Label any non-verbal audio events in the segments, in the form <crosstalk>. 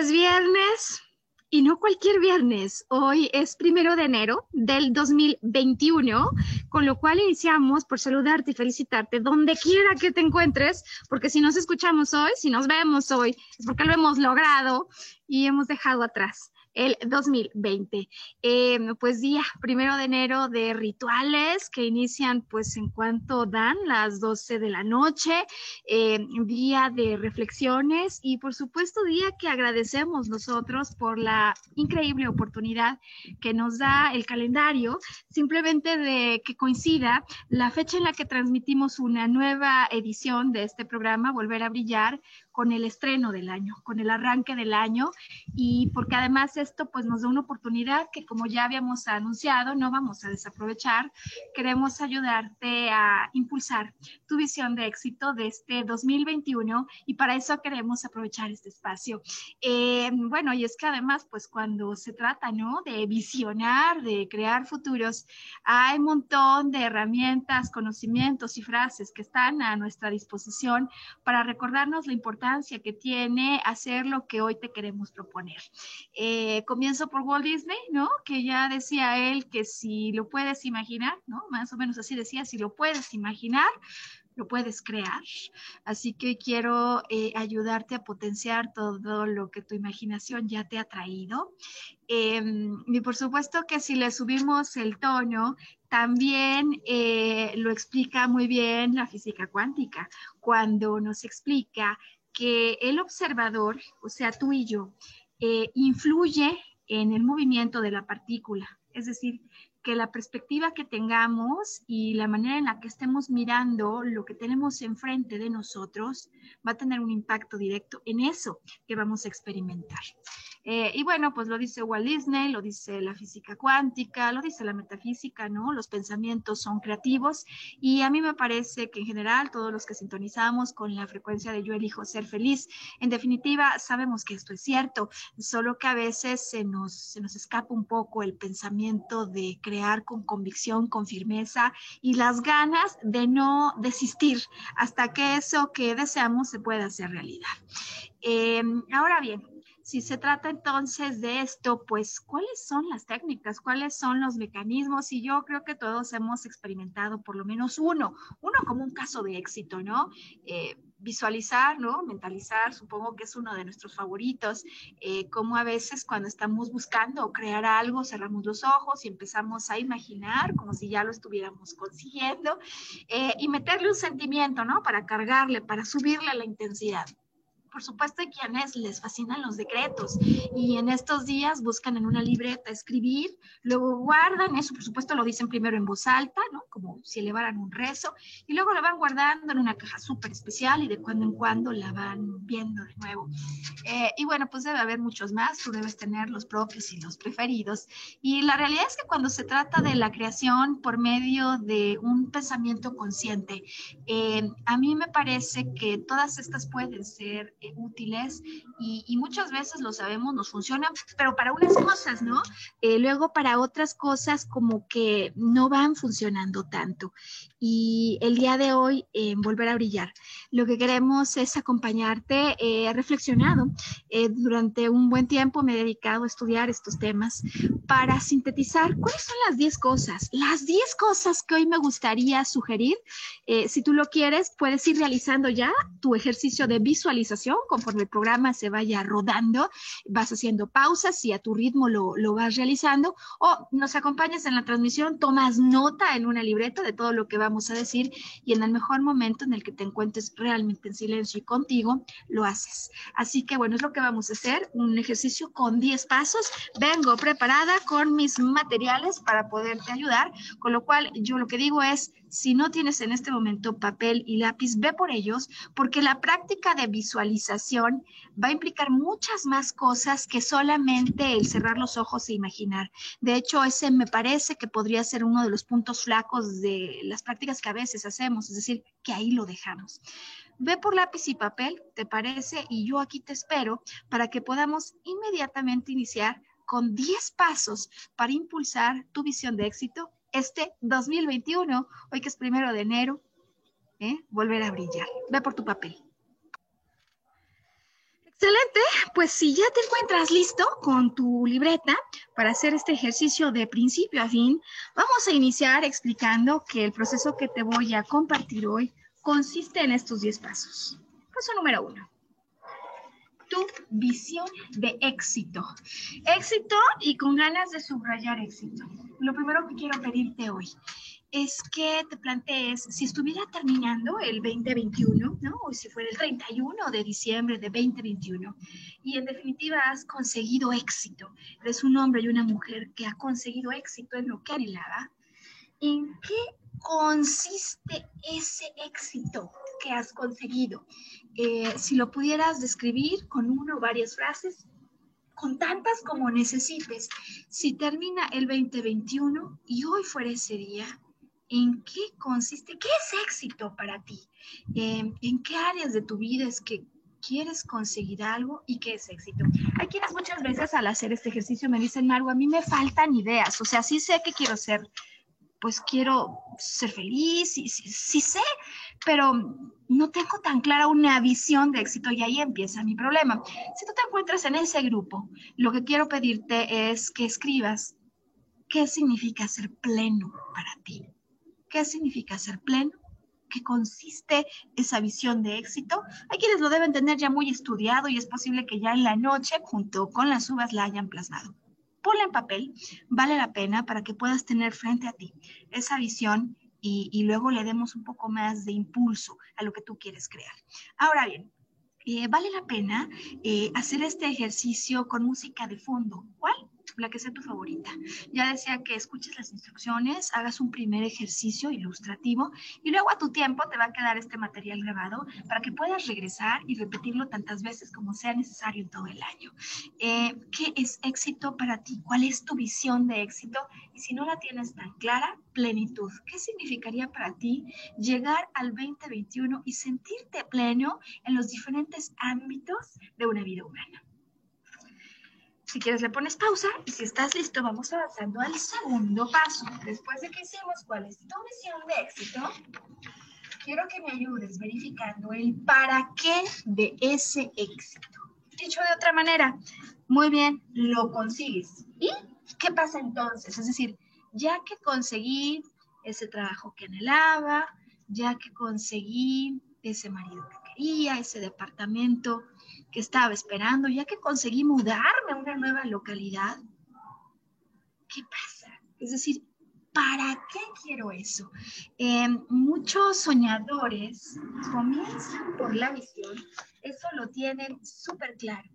Es viernes y no cualquier viernes. Hoy es primero de enero del 2021, con lo cual iniciamos por saludarte y felicitarte donde quiera que te encuentres, porque si nos escuchamos hoy, si nos vemos hoy, es porque lo hemos logrado y hemos dejado atrás el 2020. Eh, pues día primero de enero de rituales que inician pues en cuanto dan las 12 de la noche, eh, día de reflexiones y por supuesto día que agradecemos nosotros por la increíble oportunidad que nos da el calendario, simplemente de que coincida la fecha en la que transmitimos una nueva edición de este programa, Volver a Brillar, con el estreno del año, con el arranque del año y porque además esto pues nos da una oportunidad que como ya habíamos anunciado no vamos a desaprovechar. Queremos ayudarte a impulsar tu visión de éxito de este 2021 y para eso queremos aprovechar este espacio. Eh, bueno, y es que además pues cuando se trata, ¿no? De visionar, de crear futuros, hay un montón de herramientas, conocimientos y frases que están a nuestra disposición para recordarnos la importancia que tiene hacer lo que hoy te queremos proponer. Eh, comienzo por Walt Disney, ¿no? Que ya decía él que si lo puedes imaginar, ¿no? Más o menos así decía, si lo puedes imaginar, lo puedes crear. Así que quiero eh, ayudarte a potenciar todo lo que tu imaginación ya te ha traído. Em, y por supuesto que si le subimos el tono, también eh, lo explica muy bien la física cuántica, cuando nos explica que el observador, o sea, tú y yo, eh, influye en el movimiento de la partícula. Es decir, que la perspectiva que tengamos y la manera en la que estemos mirando lo que tenemos enfrente de nosotros va a tener un impacto directo en eso que vamos a experimentar. Eh, y bueno, pues lo dice Walt Disney, lo dice la física cuántica, lo dice la metafísica, ¿no? Los pensamientos son creativos y a mí me parece que en general todos los que sintonizamos con la frecuencia de yo elijo ser feliz, en definitiva sabemos que esto es cierto, solo que a veces se nos, se nos escapa un poco el pensamiento de crear con convicción, con firmeza y las ganas de no desistir hasta que eso que deseamos se pueda hacer realidad. Eh, ahora bien, si se trata entonces de esto, pues, ¿cuáles son las técnicas? ¿Cuáles son los mecanismos? Y yo creo que todos hemos experimentado por lo menos uno, uno como un caso de éxito, ¿no? Eh, visualizar, ¿no? Mentalizar, supongo que es uno de nuestros favoritos, eh, como a veces cuando estamos buscando crear algo, cerramos los ojos y empezamos a imaginar como si ya lo estuviéramos consiguiendo eh, y meterle un sentimiento, ¿no? Para cargarle, para subirle la intensidad por supuesto, hay quienes les fascinan los decretos y en estos días buscan en una libreta escribir, luego guardan, eso por supuesto lo dicen primero en voz alta, ¿no? Como si elevaran un rezo, y luego lo van guardando en una caja súper especial y de cuando en cuando la van viendo de nuevo. Eh, y bueno, pues debe haber muchos más, tú debes tener los propios y los preferidos. Y la realidad es que cuando se trata de la creación por medio de un pensamiento consciente, eh, a mí me parece que todas estas pueden ser eh, útiles y, muchas veces lo sabemos, nos funcionan, pero para unas cosas, ¿no? Eh, luego para otras cosas como que no van funcionando tanto. Y el día de hoy, Volver a Brillar, lo que queremos es acompañarte. He reflexionado durante un buen tiempo, me he dedicado a estudiar estos temas para sintetizar cuáles son las 10 cosas, las 10 cosas que hoy me gustaría sugerir. si tú lo quieres, puedes ir realizando ya tu ejercicio de visualización conforme el programa se vaya rodando, vas haciendo pausas y a tu ritmo lo, lo vas realizando o nos acompañas en la transmisión, tomas nota en una libreta de todo lo que vamos a decir y en el mejor momento en el que te encuentres realmente en silencio y contigo, lo haces. Así que bueno, es lo que vamos a hacer, un ejercicio con 10 pasos. Vengo preparada con mis materiales para poderte ayudar, con lo cual yo lo que digo es, si no tienes en este momento papel y lápiz, ve por ellos, porque la práctica de visualización va a implicar muchas más cosas que solamente el cerrar los ojos e imaginar. De hecho, ese me parece que podría ser uno de los puntos flacos de las prácticas que a veces hacemos, es decir, que ahí lo dejamos. Ve por lápiz y papel, ¿te parece? Y yo aquí te espero para que podamos inmediatamente iniciar con 10 pasos para impulsar tu visión de éxito este 2021, hoy que es primero de enero, ¿eh? volver a brillar. Ve por tu papel. Excelente, pues si ya te encuentras listo con tu libreta para hacer este ejercicio de principio a fin, vamos a iniciar explicando que el proceso que te voy a compartir hoy consiste en estos 10 pasos. Paso número uno tu visión de éxito. Éxito y con ganas de subrayar éxito. Lo primero que quiero pedirte hoy es que te plantees, si estuviera terminando el 2021, ¿no? O si fuera el 31 de diciembre de 2021, y en definitiva has conseguido éxito, eres un hombre y una mujer que ha conseguido éxito en lo que anhelaba, ¿en qué consiste ese éxito que has conseguido? Eh, si lo pudieras describir con una o varias frases, con tantas como necesites, si termina el 2021 y hoy fuera ese día, ¿en qué consiste? ¿Qué es éxito para ti? Eh, ¿En qué áreas de tu vida es que quieres conseguir algo y qué es éxito. Hay quienes muchas veces al hacer este ejercicio me dicen, Margo, a mí me faltan ideas, o sea, sí sé que quiero ser, pues quiero ser feliz, sí, sí, sé, pero no tengo tan clara una visión de éxito y ahí empieza mi problema. Si tú te encuentras en ese grupo, lo que quiero pedirte es que escribas qué significa ser pleno para ti. ¿Qué significa ser pleno? ¿Qué consiste esa visión de éxito? Hay quienes lo deben tener ya muy estudiado y es posible que ya en la noche, junto con las uvas, la hayan plasmado. Ponla en papel, vale la pena para que puedas tener frente a ti esa visión y, luego le demos un poco más de impulso a lo que tú quieres crear. Ahora bien, eh, vale la pena eh, hacer este ejercicio con música de fondo. ¿Cuál? La que sea tu favorita. Ya decía que escuches las instrucciones, hagas un primer ejercicio ilustrativo y luego a tu tiempo te va a quedar este material grabado para que puedas regresar y repetirlo tantas veces como sea necesario en todo el año. Eh, ¿Qué es éxito para ti? ¿Cuál es tu visión de éxito? Y si no la tienes tan clara, plenitud. ¿Qué significaría para ti llegar al 2021 y sentirte pleno en los diferentes ámbitos de una vida humana? Si quieres le pones pausa y si estás listo vamos avanzando al segundo paso. Después de que hicimos cuál es tu visión de éxito, quiero que me ayudes verificando el para qué de ese éxito. Dicho de otra manera, muy bien, lo consigues. ¿Y qué pasa entonces? Es decir, ya que conseguí ese trabajo que anhelaba, ya que conseguí ese marido que quería, ese departamento que estaba esperando, ya que conseguí mudarme a una nueva localidad. ¿Qué pasa? Es decir, ¿para qué quiero eso? Eh, muchos soñadores comienzan por la visión, eso lo tienen súper claro,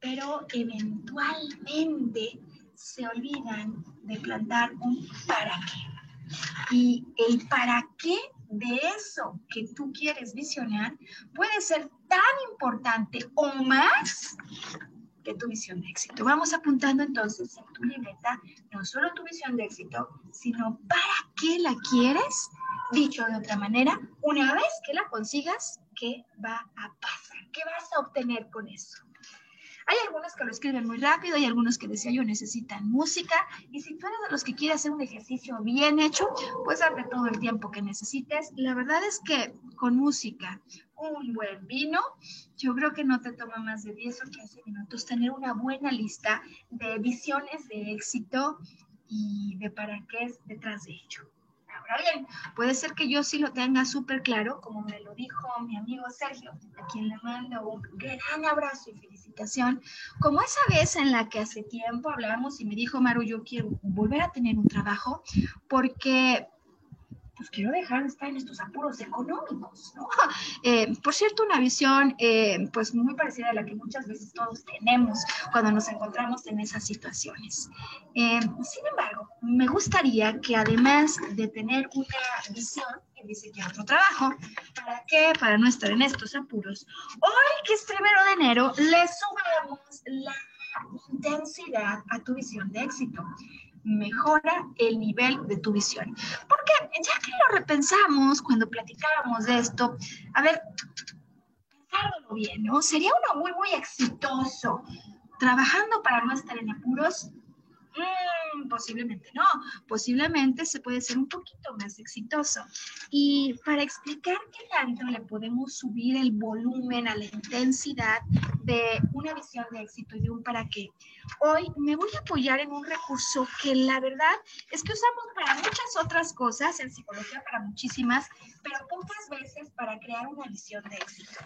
pero eventualmente se olvidan de plantar un para qué. Y el para qué de eso que tú quieres visionar puede ser tan importante o más que tu visión de éxito. Vamos apuntando entonces en tu libreta no solo tu visión de éxito, sino para qué la quieres. Dicho de otra manera, una vez que la consigas, qué va a pasar, qué vas a obtener con eso. Hay algunos que lo escriben muy rápido, hay algunos que decía yo necesitan música y si tú eres de los que quiere hacer un ejercicio bien hecho, pues darte todo el tiempo que necesites. La verdad es que con música, un buen vino, yo creo que no te toma más de 10 o 15 minutos tener una buena lista de visiones de éxito y de para qué es detrás de ello. Ahora bien, puede ser que yo sí lo tenga súper claro, como me lo dijo mi amigo Sergio, a quien le mando un gran abrazo y felicitación, como esa vez en la que hace tiempo hablamos y me dijo, Maru, yo quiero volver a tener un trabajo porque pues quiero dejar de estar en estos apuros económicos, ¿no? <laughs> Eh, por cierto, una visión eh, pues muy parecida a la que muchas veces todos tenemos cuando nos encontramos en esas situaciones. Eh, sin embargo, me gustaría que además de tener una visión, que dice que otro trabajo, ¿para qué? Para no estar en estos apuros. Hoy, que es primero de enero, le subamos la intensidad a tu visión de éxito mejora el nivel de tu visión. Porque ya que lo repensamos cuando platicábamos de esto, a ver, pensándolo bien, ¿no? Sería uno muy, muy exitoso trabajando para no estar en apuros Mm, posiblemente no, posiblemente se puede ser un poquito más exitoso. Y para explicar qué tanto le podemos subir el volumen a la intensidad de una visión de éxito y de un para qué, hoy me voy a apoyar en un recurso que la verdad es que usamos para muchas otras cosas, en psicología para muchísimas, pero pocas veces para crear una visión de éxito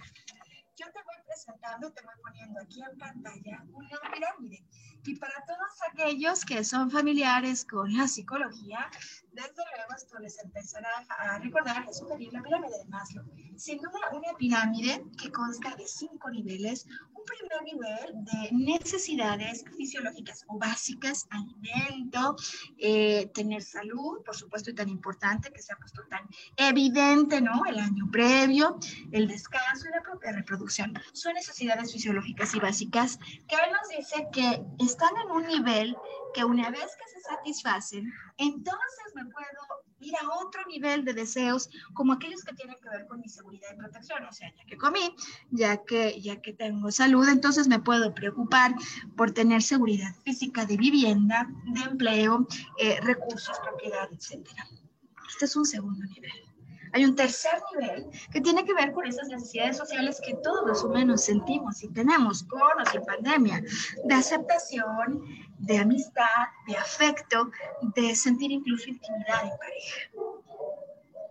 yo te voy presentando, te voy poniendo aquí en pantalla una pirámide. Y para todos aquellos que son familiares con la psicología, desde luego esto les empezará a recordar que sugerir la pirámide de Maslow. Sin duda, una pirámide que consta de cinco niveles. Un primer nivel de necesidades fisiológicas o básicas, alimento, eh, tener salud, por supuesto, y tan importante que se ha puesto tan evidente, ¿no? El año previo, el descanso y la propia reproducción. Son necesidades fisiológicas y básicas que nos dice que están en un nivel que una vez que se satisfacen, entonces me puedo ir a otro nivel de deseos, como aquellos que tienen que ver con mi seguridad y protección. O sea, ya que comí, ya que, ya que tengo salud, entonces me puedo preocupar por tener seguridad física de vivienda, de empleo, eh, recursos, propiedad, etc. Este es un segundo nivel. Hay un tercer nivel que tiene que ver con esas necesidades sociales que todos los humanos sentimos y tenemos, con o sin pandemia, de aceptación, de amistad, de afecto, de sentir incluso intimidad en pareja.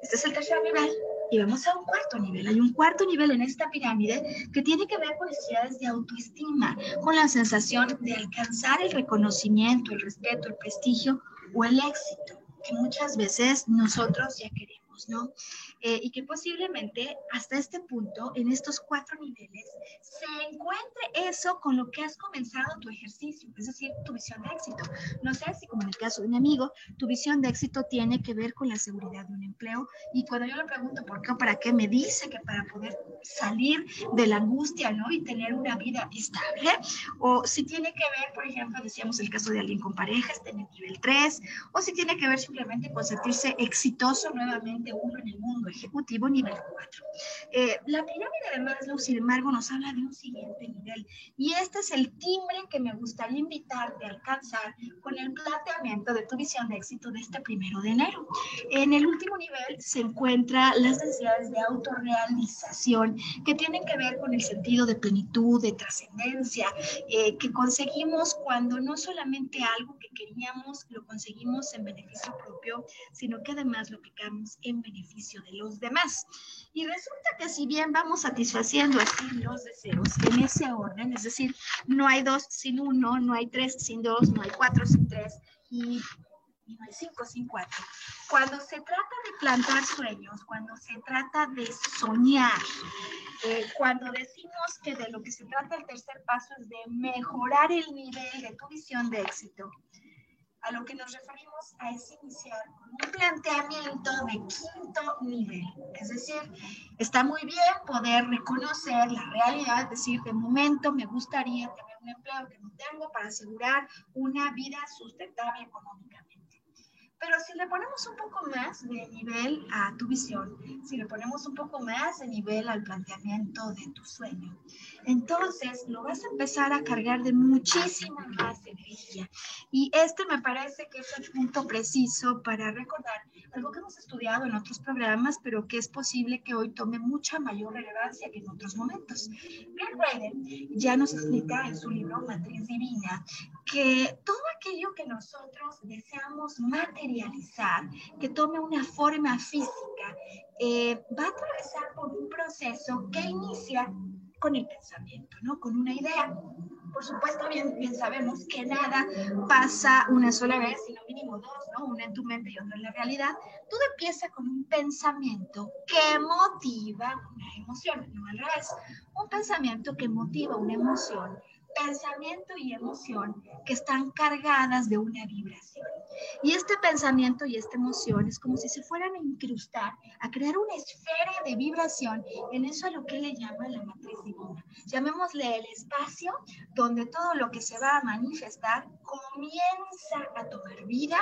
Este es el tercer nivel. Y vamos a un cuarto nivel. Hay un cuarto nivel en esta pirámide que tiene que ver con necesidades de autoestima, con la sensación de alcanzar el reconocimiento, el respeto, el prestigio o el éxito que muchas veces nosotros ya queremos. ¿No? Eh, y que posiblemente hasta este punto, en estos cuatro niveles, se encuentre eso con lo que has comenzado tu ejercicio, es decir, tu visión de éxito. No sé si como en el caso de mi amigo, tu visión de éxito tiene que ver con la seguridad de un empleo y cuando yo le pregunto por qué o para qué, me dice que para poder salir de la angustia, ¿no? Y tener una vida estable, o si tiene que ver, por ejemplo, decíamos el caso de alguien con pareja, está en el nivel 3, o si tiene que ver simplemente con sentirse exitoso nuevamente uno en el mundo ejecutivo nivel 4. Eh, la pirámide de Maslow, sin embargo, nos habla de un siguiente nivel y este es el timbre que me gustaría invitarte a alcanzar con el planteamiento de tu visión de éxito de este primero de enero. En el último nivel se encuentran las necesidades de autorrealización que tienen que ver con el sentido de plenitud, de trascendencia, eh, que conseguimos cuando no solamente algo que queríamos lo conseguimos en beneficio propio, sino que además lo aplicamos en beneficio de los demás. Y resulta que si bien vamos satisfaciendo así los deseos en ese orden, es decir, no hay dos sin uno, no hay tres sin dos, no hay cuatro sin tres y, no hay cinco sin cuatro. Cuando se trata de plantar sueños, cuando se trata de soñar, eh, cuando decimos que de lo que se trata el tercer paso es de mejorar el nivel de tu visión de éxito, a lo que nos referimos a es iniciar con un planteamiento de quinto nivel. Es decir, está muy bien poder reconocer la realidad, decir, de momento me gustaría tener un empleo que no tengo para asegurar una vida sustentable económicamente. Pero si le ponemos un poco más de nivel a tu visión, si le ponemos un poco más de nivel al planteamiento de tu sueño, entonces lo vas a empezar a cargar de muchísima más energía. Y este me parece que es el punto preciso para recordar algo que hemos estudiado en otros programas, pero que es posible que hoy tome mucha mayor relevancia que en otros momentos. Bill Raiden ya nos explica en su libro Matriz Divina que todo aquello que nosotros deseamos materializar, que tome una forma física, eh, va a atravesar por un proceso que inicia con el pensamiento, ¿no? Con una idea. Por supuesto, bien, bien sabemos que nada pasa una sola vez, sino mínimo dos, ¿no? Una en tu mente y otra en la realidad. Todo empieza con un pensamiento que motiva una emoción, no al revés. Un pensamiento que motiva una emoción pensamiento y emoción que están cargadas de una vibración. Y este pensamiento y esta emoción es como si se fueran a incrustar, a crear una esfera de vibración en eso a lo que le llama la matriz divina. Llamémosle el espacio donde todo lo que se va a manifestar comienza a tomar vida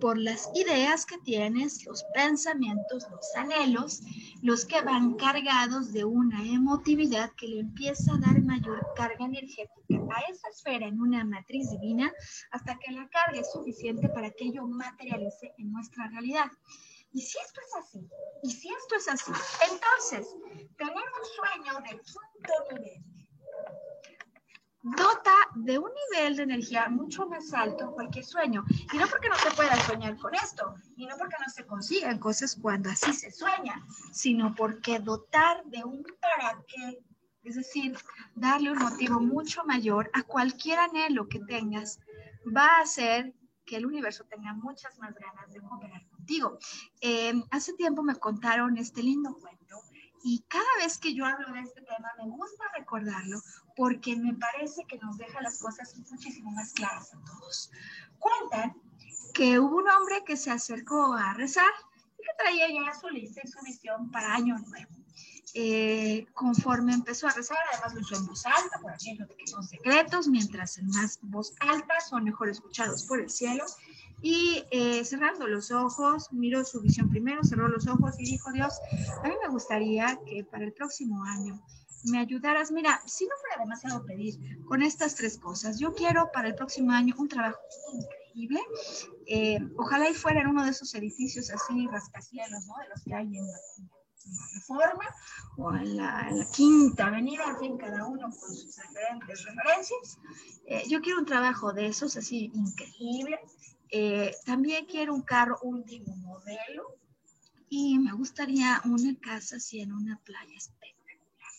por las ideas que tienes, los pensamientos, los anhelos, los que van cargados de una emotividad que le empieza a dar mayor carga energética a esa esfera en una matriz divina hasta que la carga es suficiente para que ello materialice en nuestra realidad. Y si esto es así, y si esto es así, entonces tener un sueño de quinto nivel dota de un nivel de energía mucho más alto cualquier sueño. Y no porque no se pueda soñar con esto, y no porque no se consigan cosas cuando así se sueña, sino porque dotar de un para qué es decir, darle un motivo mucho mayor a cualquier anhelo que tengas, va a hacer que el universo tenga muchas más ganas de cooperar contigo. Em, hace tiempo me contaron este lindo cuento y cada vez que yo hablo de este tema me gusta recordarlo porque me parece que nos deja las cosas muchísimo más claras a todos. Cuentan que hubo un hombre que se acercó a rezar y que traía ya su lista y su visión para Año Nuevo. Eh, conforme empezó a rezar, además lo en voz alta, por aquello de que son secretos, mientras en más voz alta son mejor escuchados por el cielo. Y eh, cerrando los ojos, miró su visión primero, cerró los ojos y dijo, Dios, a mí me gustaría que para el próximo año me ayudaras, mira, si no fuera demasiado pedir, con estas tres cosas. Yo quiero para el próximo año un trabajo increíble. Eh, ojalá y fuera en uno de esos edificios así rascacielos, ¿no? De los que hay en la Reforma o en la, Quinta Avenida, en fin, cada uno con sus diferentes referencias. Eh, yo quiero un trabajo de esos así increíble. Eh, también quiero un carro último modelo y me gustaría una casa así en una playa espectacular.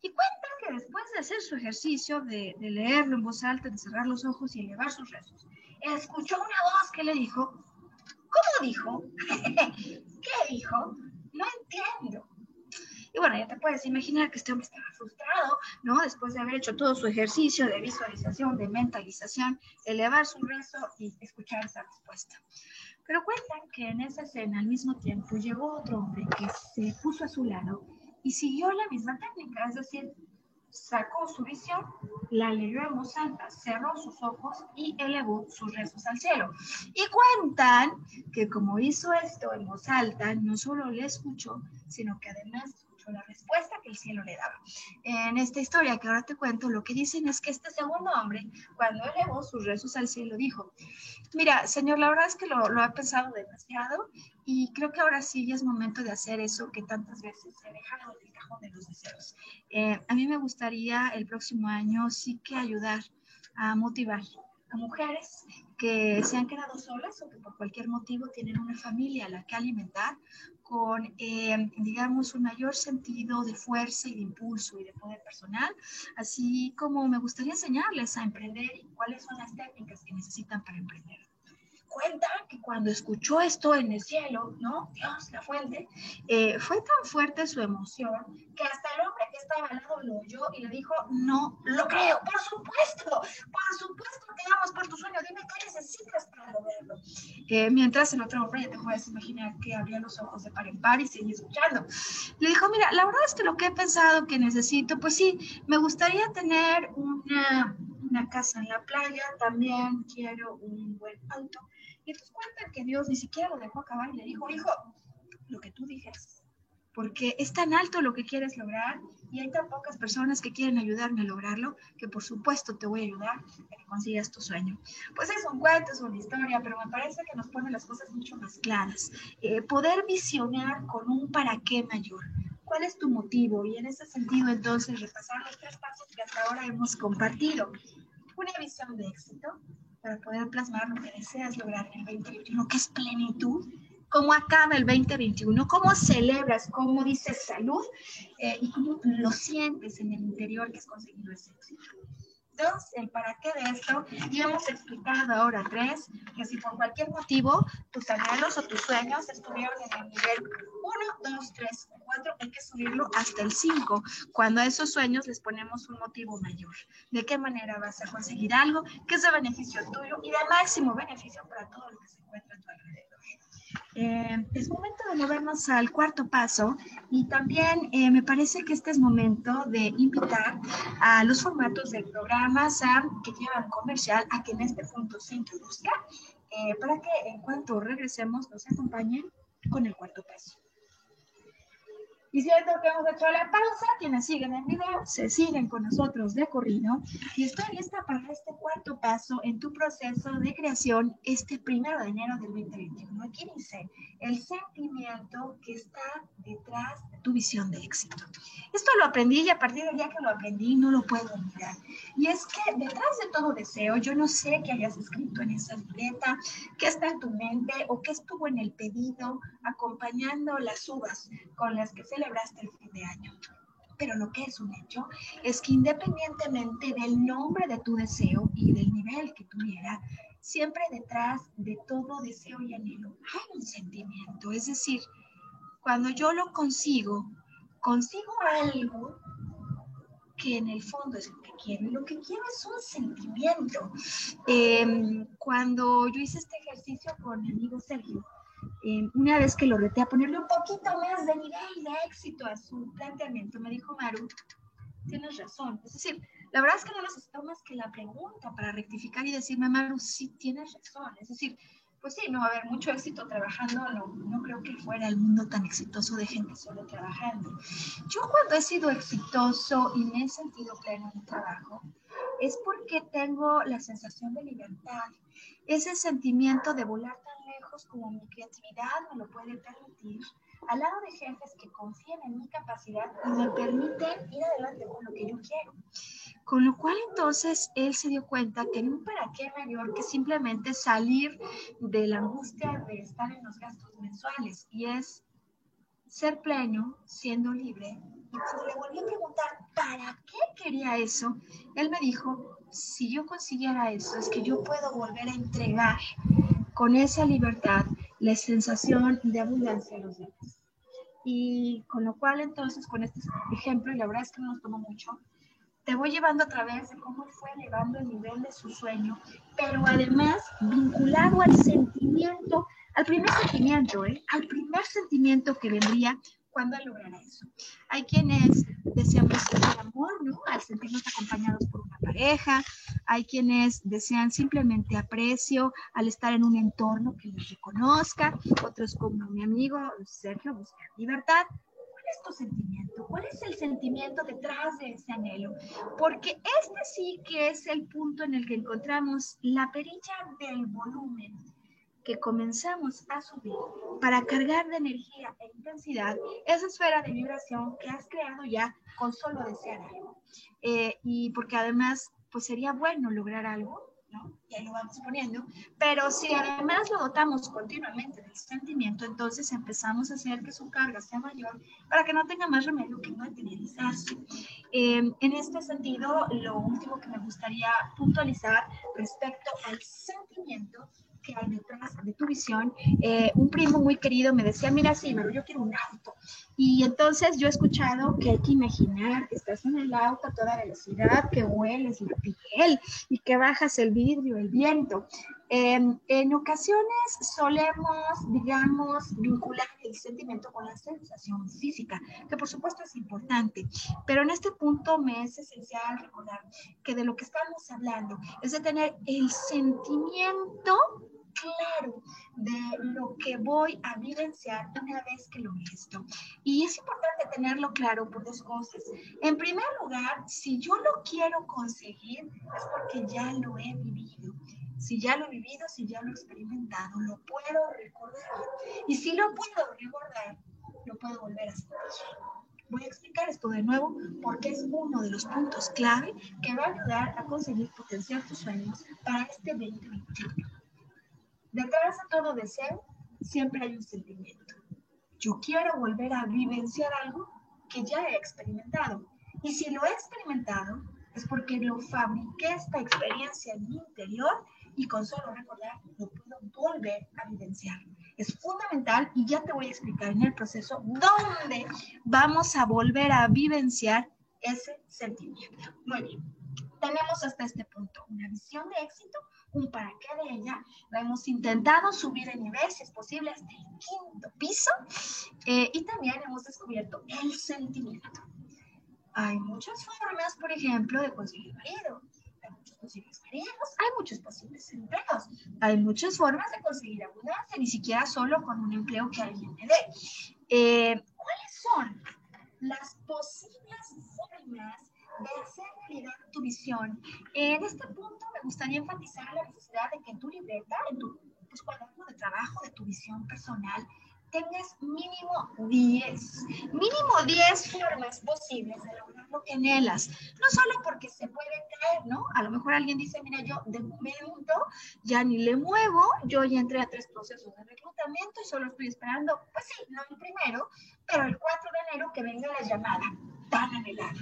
Y cuenta que después de hacer su ejercicio, de, de leerlo en voz alta, de cerrar los ojos y elevar sus rezos, escuchó una voz que le dijo, ¿cómo dijo? <laughs> ¿Qué dijo? No entiendo. Y bueno, ya te puedes imaginar que este hombre estaba frustrado, ¿no? Después de haber hecho todo su ejercicio de visualización, de mentalización, elevar su rezo y escuchar esa respuesta. Pero cuentan que en esa escena al mismo tiempo llegó otro hombre que se puso a su lado y siguió la misma técnica, es decir, sacó su visión, la leyó en voz alta, cerró sus ojos y elevó sus rezos al cielo. Y cuentan que como hizo esto en voz alta, no solo le escuchó, sino que además escuchó la respuesta que el cielo le daba. En esta historia que ahora te cuento, lo que dicen es que este segundo hombre, cuando elevó sus rezos al cielo, dijo, mira, Señor, la verdad es que lo, lo ha pensado demasiado y creo que ahora sí es momento de hacer eso que tantas veces se ha dejado del cajón de los deseos. Eh, a mí me gustaría el próximo año sí que ayudar a motivar a mujeres que se han quedado solas o que por cualquier motivo tienen una familia a la que alimentar con, eh, digamos, un mayor sentido de fuerza y de impulso y de poder personal, así como me gustaría enseñarles a emprender y cuáles son las técnicas que necesitan para emprender cuenta que cuando escuchó esto en el cielo, ¿no? Dios, la fuente, eh, fue tan fuerte su emoción que hasta el hombre que estaba al lado lo oyó y le dijo, no lo creo, por supuesto, por supuesto que vamos por tu sueño, dime qué necesitas para lograrlo. Eh, mientras el otro hombre, te puedes imaginar que abría los ojos de par en par y seguía escuchando. Le dijo, mira, la verdad es que lo que he pensado que necesito, pues sí, me gustaría tener una, una casa en la playa, también quiero un buen auto Y entonces cuenta que Dios ni siquiera lo dejó acabar y le dijo, hijo, lo que tú dijes, porque es tan alto lo que quieres lograr y hay tan pocas personas que quieren ayudarme a lograrlo que por supuesto te voy a ayudar a que consigas tu sueño. Pues es un cuento, es una historia, pero me parece que nos pone las cosas mucho más claras. Eh, poder visionar con un para qué mayor. ¿Cuál es tu motivo? Y en ese sentido, entonces, repasar los tres pasos que hasta ahora hemos compartido. Una visión de éxito para poder plasmar lo que deseas lograr en el 2021, que es plenitud. Cómo acaba el 2021, cómo celebras, cómo dices salud eh, y cómo lo sientes en el interior que has conseguido ese éxito. Dos, el para qué de esto, y hemos explicado ahora tres, que si por cualquier motivo tus anhelos o tus sueños estuvieron en el nivel 1, 2, 3, 4, hay que subirlo hasta el 5, cuando a esos sueños les ponemos un motivo mayor. ¿De qué manera vas a conseguir algo que es de beneficio tuyo y de máximo beneficio para todo lo que se encuentra a tu alrededor? Eh, es momento de movernos al cuarto paso y también eh, me parece que este es momento de invitar a los formatos del programa SAM que llevan comercial a que en este punto se introduzca eh, para que en cuanto regresemos nos acompañen con el cuarto paso. Y siento que hemos hecho la pausa, quienes siguen el video se siguen con nosotros de corrido y estoy lista para este cuarto paso en tu proceso de creación este primero de enero del 2021. Aquí dice el sentimiento que está detrás de tu visión de éxito. Esto lo aprendí y a partir del día que lo aprendí no lo puedo olvidar. Y es que detrás de todo deseo, yo no sé qué hayas escrito en esa libreta, qué está en tu mente o qué estuvo en el pedido acompañando las uvas con las que se celebraste el fin de año. Pero lo que es un hecho es que independientemente del nombre de tu deseo y del nivel que tuviera, siempre detrás de todo deseo y anhelo hay un sentimiento. Es decir, cuando yo lo consigo, consigo algo que en el fondo es lo que quiero. Y lo que quiero es un sentimiento. Eh, cuando yo hice este ejercicio con mi amigo Sergio, eh, una vez que lo reté a ponerle un poquito más de nivel de éxito a su planteamiento, me dijo Maru, tienes razón. Es decir, la verdad es que no necesito más que la pregunta para rectificar y decirme, Maru, sí tienes razón. Es decir, pues sí, no va a haber mucho éxito trabajando, no, no, creo que fuera el mundo tan exitoso de gente solo trabajando. Yo cuando he sido exitoso y me he sentido pleno en mi trabajo, es porque tengo la sensación de libertad, ese sentimiento de volar tan lejos como mi creatividad me lo puede permitir, al lado de jefes que confían en mi capacidad y me permiten ir adelante con lo que yo quiero. Con lo cual entonces él se dio cuenta que no para qué mayor que simplemente salir de la angustia de estar en los gastos mensuales y es ser pleno, siendo libre. Y pues le volví a preguntar, ¿para qué quería eso? Él me dijo, si yo consiguiera eso, es que yo puedo volver a entregar con esa libertad la sensación de abundancia a los demás. Y con lo cual entonces, con este ejemplo, y la verdad es que no nos tomó mucho, te voy llevando a través de cómo fue elevando el nivel de su sueño, pero además vinculado al sentimiento, al primer sentimiento, ¿eh? al primer sentimiento que vendría cuando lograra eso. Hay quienes deseamos el amor, ¿no? Al sentirnos acompañados por una pareja, hay quienes desean simplemente aprecio al estar en un entorno que les reconozca, otros como mi amigo Sergio buscan libertad. ¿Cuál es tu sentimiento? ¿Cuál es el sentimiento detrás de ese anhelo? Porque este sí que es el punto en el que encontramos la perilla del volumen que comenzamos a subir para cargar de energía e intensidad esa esfera de vibración que has creado ya con solo desear algo. Eh, y porque además, pues sería bueno lograr algo, ¿no? Y ahí lo vamos poniendo, pero si además lo dotamos continuamente del sentimiento, entonces empezamos a hacer que su carga sea mayor para que no tenga más remedio que materializarse. Eh, en este sentido, lo último que me gustaría puntualizar respecto al sentimiento que hay detrás de tu visión. Eh, un primo muy querido me decía, mira, sí, pero yo quiero un auto. Y entonces yo he escuchado que hay que imaginar que estás en el auto a toda velocidad, que hueles la piel y que bajas el vidrio, el viento. Em, en ocasiones solemos, digamos, vincular el sentimiento con la sensación física, que por supuesto es importante, pero en este punto me es esencial recordar que de lo que estamos hablando es de tener el sentimiento claro de lo que voy a vivenciar una vez que lo esto. Y es importante tenerlo claro por dos cosas. En primer lugar, si yo lo quiero conseguir, es porque ya lo he vivido. Si ya lo he vivido, si ya lo he experimentado, lo puedo recordar. Y si lo puedo recordar, lo puedo volver a sentir. Voy a explicar esto de nuevo porque es uno de los puntos clave que va a ayudar a conseguir potenciar tus sueños para este 2021. Detrás de todo deseo siempre hay un sentimiento. Yo quiero volver a vivenciar algo que ya he experimentado. Y si lo he experimentado, es porque lo fabriqué esta experiencia en mi interior y con solo recordar lo puedo volver a vivenciar. Es fundamental y ya te voy a explicar en el proceso dónde vamos a volver a vivenciar ese sentimiento. Muy bien, tenemos hasta este punto una visión de éxito, un para qué de ella. La hemos intentado subir de nivel, si es posible, hasta el quinto piso. Eh, y también hemos descubierto el sentimiento. Hay muchas formas, por ejemplo, de conseguir marido posibles maridos, hay muchos posibles empleos, hay muchas formas de conseguir abundancia, ni siquiera solo con un empleo que alguien me dé. Eh, ¿Cuáles son las posibles formas hacer realidad tu visión? En este punto me gustaría enfatizar la necesidad de que en tu libreta, en tu pues, cuaderno de trabajo de tu visión personal, tengas mínimo 10, mínimo 10 formas posibles de lograr lo que anhelas. No solo porque se puede caer, ¿no? A lo mejor alguien dice, mira, yo de momento ya ni le muevo, yo ya entré a tres procesos de reclutamiento y solo estoy esperando, pues sí, no el primero, pero el 4 de enero que venga la llamada tan anhelada.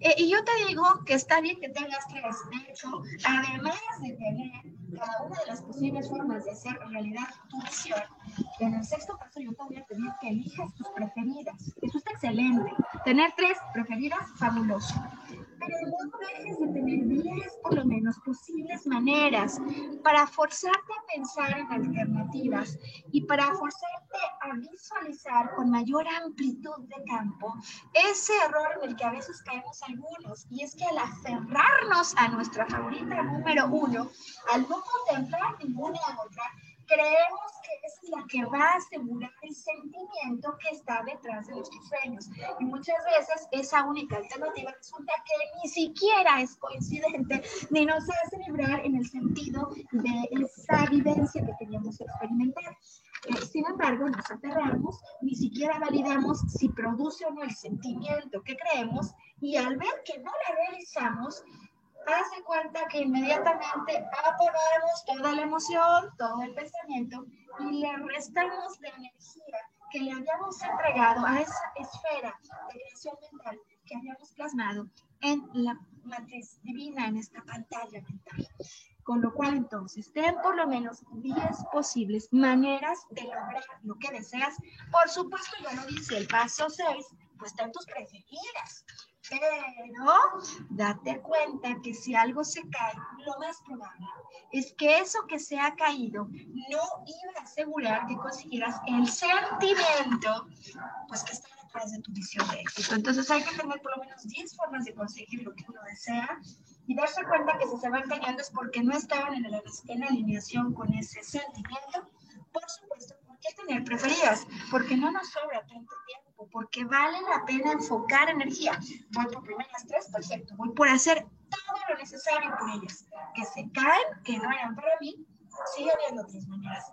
Eh, y yo te digo que está bien que tengas tres. De hecho, además de tener cada una de las posibles formas de hacer realidad tu visión, en el sexto paso yo te voy a pedir que elijas tus preferidas. Eso está excelente. Tener tres preferidas, fabuloso. Pero no dejes de tener 10 por lo menos posibles maneras para forzarte a pensar en alternativas y para forzarte a visualizar con mayor amplitud de campo ese error en el que a veces caemos algunos, y es que al aferrarnos a nuestra favorita número uno, al no contemplar ninguna otra, creemos que es la que va a asegurar el sentimiento que está detrás de nuestros sueños. Y muchas veces esa única alternativa resulta que ni siquiera es coincidente ni nos hace vibrar en el sentido de esa vivencia que queríamos experimentar. Eh, sin embargo, nos aterramos, ni siquiera validamos si produce o no el sentimiento que creemos y al ver que no la realizamos, hace cuenta que inmediatamente apagamos toda la emoción, todo el pensamiento y le restamos la energía que le habíamos entregado a esa esfera de creación mental que habíamos plasmado en la matriz divina, en esta pantalla mental. Con lo cual, entonces, ten por lo menos 10 posibles maneras de lograr lo que deseas. Por supuesto, ya lo dice el paso 6, pues ten tus preferidas. Pero date cuenta que si algo se cae, lo más probable es que eso que se ha caído no iba a asegurar que consiguieras el sentimiento, pues que está detrás de tu visión de éxito. Entonces hay que tener por lo menos 10 formas de conseguir lo que uno desea y darse cuenta que si se van cayendo es porque no estaban en, en alineación con ese sentimiento. Por supuesto, ¿por qué tener preferidas? Porque no nos sobra tanto tiempo porque vale la pena enfocar energía. Voy por primeras tres, perfecto. Voy por hacer todo lo necesario por ellas. Que se caen, que no eran para mí, sigue habiendo otras maneras.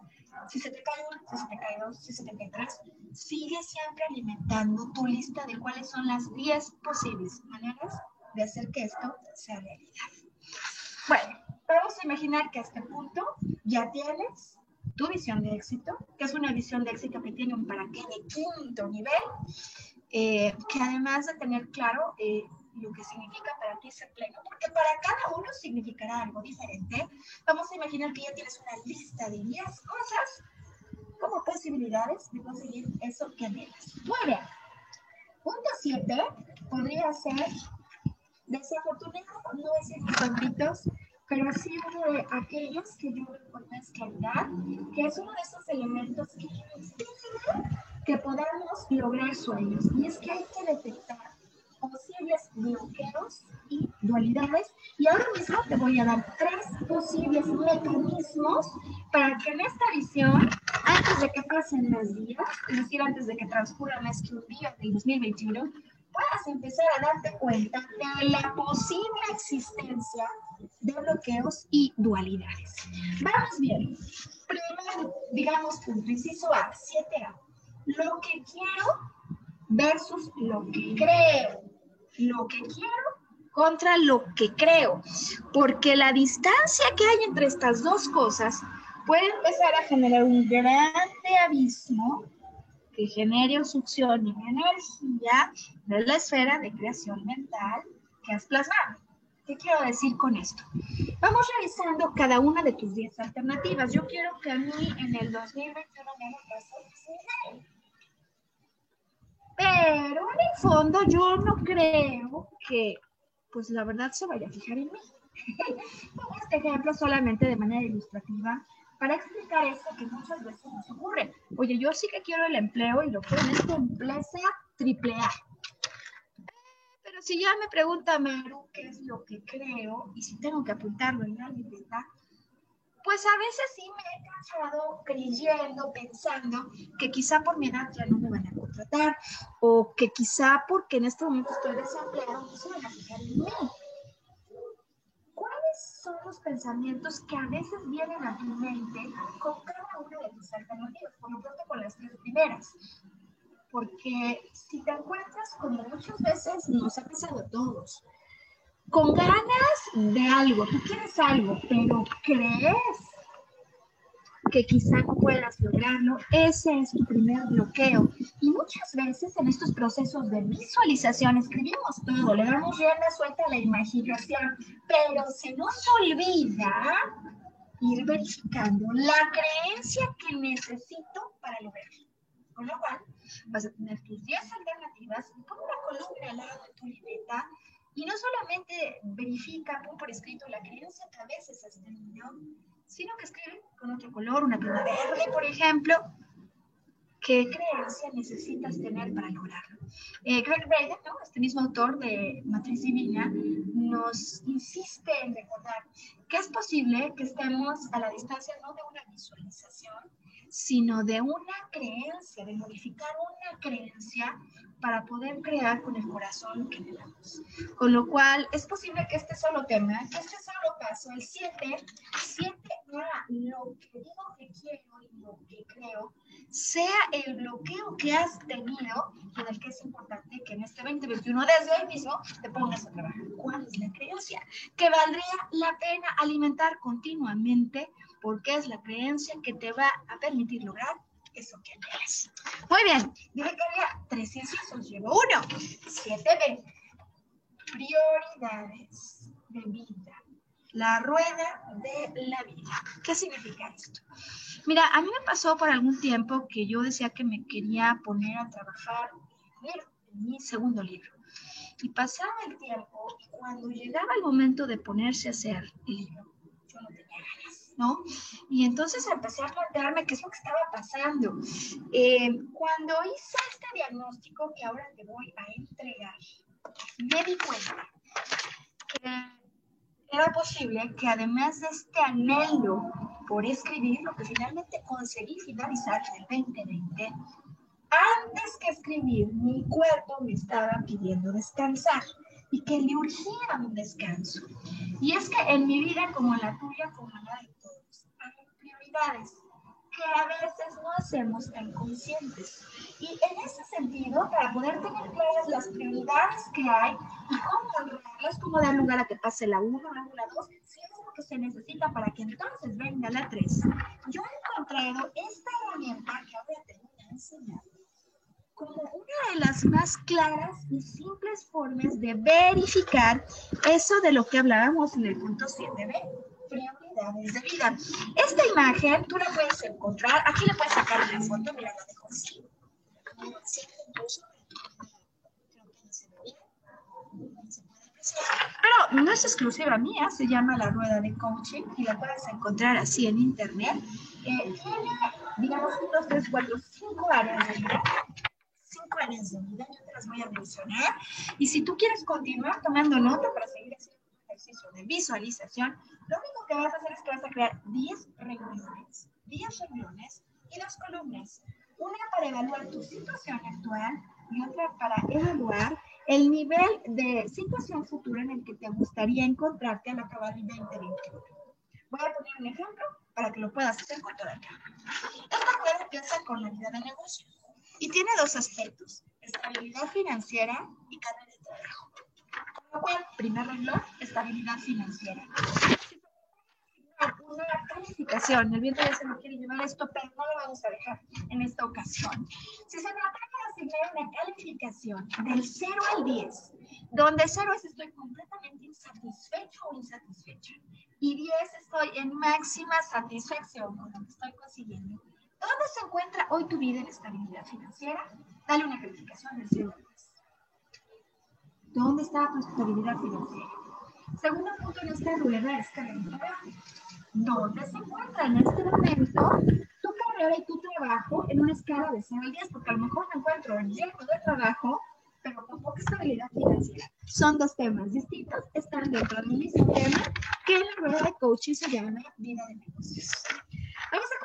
Si se te cae una, si se te cae dos, si se te cae tres, sigue siempre alimentando tu lista de cuáles son las 10 posibles maneras de hacer que esto sea realidad. Bueno, vamos a imaginar que a este punto ya tienes tu visión de éxito, que es una visión de éxito que tiene un para qué de quinto nivel, eh, que además de tener claro eh, lo que significa para ti ser pleno, porque para cada uno significará algo diferente, vamos a imaginar que ya tienes una lista de 10 cosas como posibilidades de conseguir eso que anhelas. Muy bien. Punto 7 podría ser, desafortunado, no decir mis favoritos, pero sí uno de aquellos que yo recuerdo es claridad, que es uno de esos elementos que que podamos lograr sueños. Y es que hay que detectar posibles bloqueos y dualidades. Y ahora mismo te voy a dar tres posibles mecanismos para que en esta visión, antes de que pasen los días, es decir, antes de que transcurran estos días del 2021, puedas empezar a darte cuenta de la posible existencia de bloqueos y dualidades. Vamos bien. Primero, digamos, punto inciso A, 7A. Lo que quiero versus lo que creo. Lo que quiero contra lo que creo. Porque la distancia que hay entre estas dos cosas puede empezar a generar un grande abismo que genere succión y energía de la esfera de creación mental que has plasmado. ¿Qué quiero decir con esto? Vamos revisando cada una de tus 10 alternativas. Yo quiero que a mí en el 2021 me pase Pero en el fondo yo no creo que, pues la verdad, se vaya a fijar en mí. <laughs> Pongo este ejemplo solamente de manera ilustrativa para explicar eso que muchas veces nos ocurre. Oye, yo sí que quiero el empleo y lo quiero en esta empresa triple A. Pero si ya me pregunta Maru qué es lo que creo y si tengo que apuntarlo en la libreta, pues a veces sí me he cansado creyendo, pensando que quizá por mi edad ya no me van a contratar o que quizá porque en este momento estoy desempleado no se van a fijar en mí son los pensamientos que a veces vienen a tu mente con cada una de tus alternativas, por lo pronto con las tres primeras. Porque si te encuentras, como muchas veces nos ha pasado a todos, con ganas de algo, tú quieres algo, pero crees que quizá no puedas lograrlo, ese es tu primer bloqueo. Y muchas veces en estos procesos de visualización escribimos todo, le damos rienda suelta a la imaginación, pero se nos olvida ir verificando la creencia que necesito para lograrlo. Con lo cual, vas a tener tus 10 alternativas y pon una columna al lado de tu libreta y no solamente verifica, pon por escrito la creencia que a veces has tenido, sino que escribe con otro color, una pluma verde, por ejemplo. ¿Qué creencia necesitas tener para lograrlo? Eh, Greg Braden, ¿no? este mismo autor de Matriz Divina, nos insiste en recordar que es posible que estemos a la distancia no de una visualización, sino de una creencia, de modificar una creencia para poder crear con el corazón que damos. Con lo cual, es posible que este solo tema, que este solo paso, el 7, 7 lo que digo que quiero y lo que creo, sea el bloqueo que has tenido y en el que es importante que en este 2021, desde hoy mismo, te pongas a trabajar. ¿Cuál es la creencia? Que valdría la pena alimentar continuamente porque es la creencia que te va a permitir lograr eso que. Muy bien, dije que había tres incisos, llevo uno. 7B. Prioridades de vida. La rueda de la vida. ¿Qué significa esto? Mira, a mí me pasó por algún tiempo que yo decía que me quería poner a trabajar en mi segundo libro. Y pasaba el tiempo y cuando llegaba el momento de ponerse a hacer el libro, yo no tenía ganas, ¿no? Y entonces empecé a plantearme qué es lo que estaba pasando. Eh, cuando hice este diagnóstico que ahora te voy a entregar, me di cuenta que era posible que además de este anhelo por escribir, lo que finalmente conseguí finalizar en el 2020, antes que escribir, mi cuerpo me estaba pidiendo descansar y que le urgía un descanso. Y es que en mi vida, como en la tuya, como en la de que a veces no hacemos tan conscientes. Y en ese sentido, para poder tener claras las prioridades que hay y cómo lograrlas, cómo dar lugar a que pase la 1, la 2, si es lo que se necesita para que entonces venga la 3, yo he encontrado esta herramienta que ahora te voy a enseñar como una de las más claras y simples formas de verificar eso de lo que hablábamos en el punto 7b, prioridades de vida. Esta imagen tú la puedes encontrar, aquí le puedes sacar una foto, mira, la dejo así. Pero no es exclusiva mía, se llama la rueda de coaching y la puedes encontrar así en internet. Eh, tiene, digamos, unos, tres, cuatro, cinco áreas de vida. Cinco áreas de vida, yo te las voy a mencionar. Y si tú quieres continuar tomando nota para seguir haciendo ejercicio de visualización, lo único que vas a hacer es que vas a crear 10 renglones, 10 renglones y dos columnas. Una para evaluar tu situación actual y otra para evaluar el nivel de situación futura en el que te gustaría encontrarte al acabar el 2021. Voy a poner un ejemplo para que lo puedas hacer con toda calma. Esta rueda empieza con la vida de negocio y tiene dos aspectos, estabilidad financiera y carga de trabajo. Cual, primer renglón, estabilidad financiera. Una calificación, el viento ya se me quiere llevar esto, pero no lo vamos a dejar en esta ocasión. Si se trata de asignar una calificación del 0 al 10, donde 0 es estoy completamente insatisfecho o insatisfecha, y 10 estoy en máxima satisfacción con lo que estoy consiguiendo, ¿Dónde se encuentra hoy tu vida en estabilidad financiera? Dale una calificación del 0 al 10. ¿Dónde está tu estabilidad financiera? Segundo punto en esta rueda es carrera. ¿Dónde se encuentra en este momento tu carrera y tu trabajo en una escala de 0 al 10? Porque a lo mejor me encuentro lleno de trabajo, pero con poca estabilidad financiera. Son dos temas distintos, están dentro del mismo tema que en la rueda de coaching se llama vida de negocios. Vamos a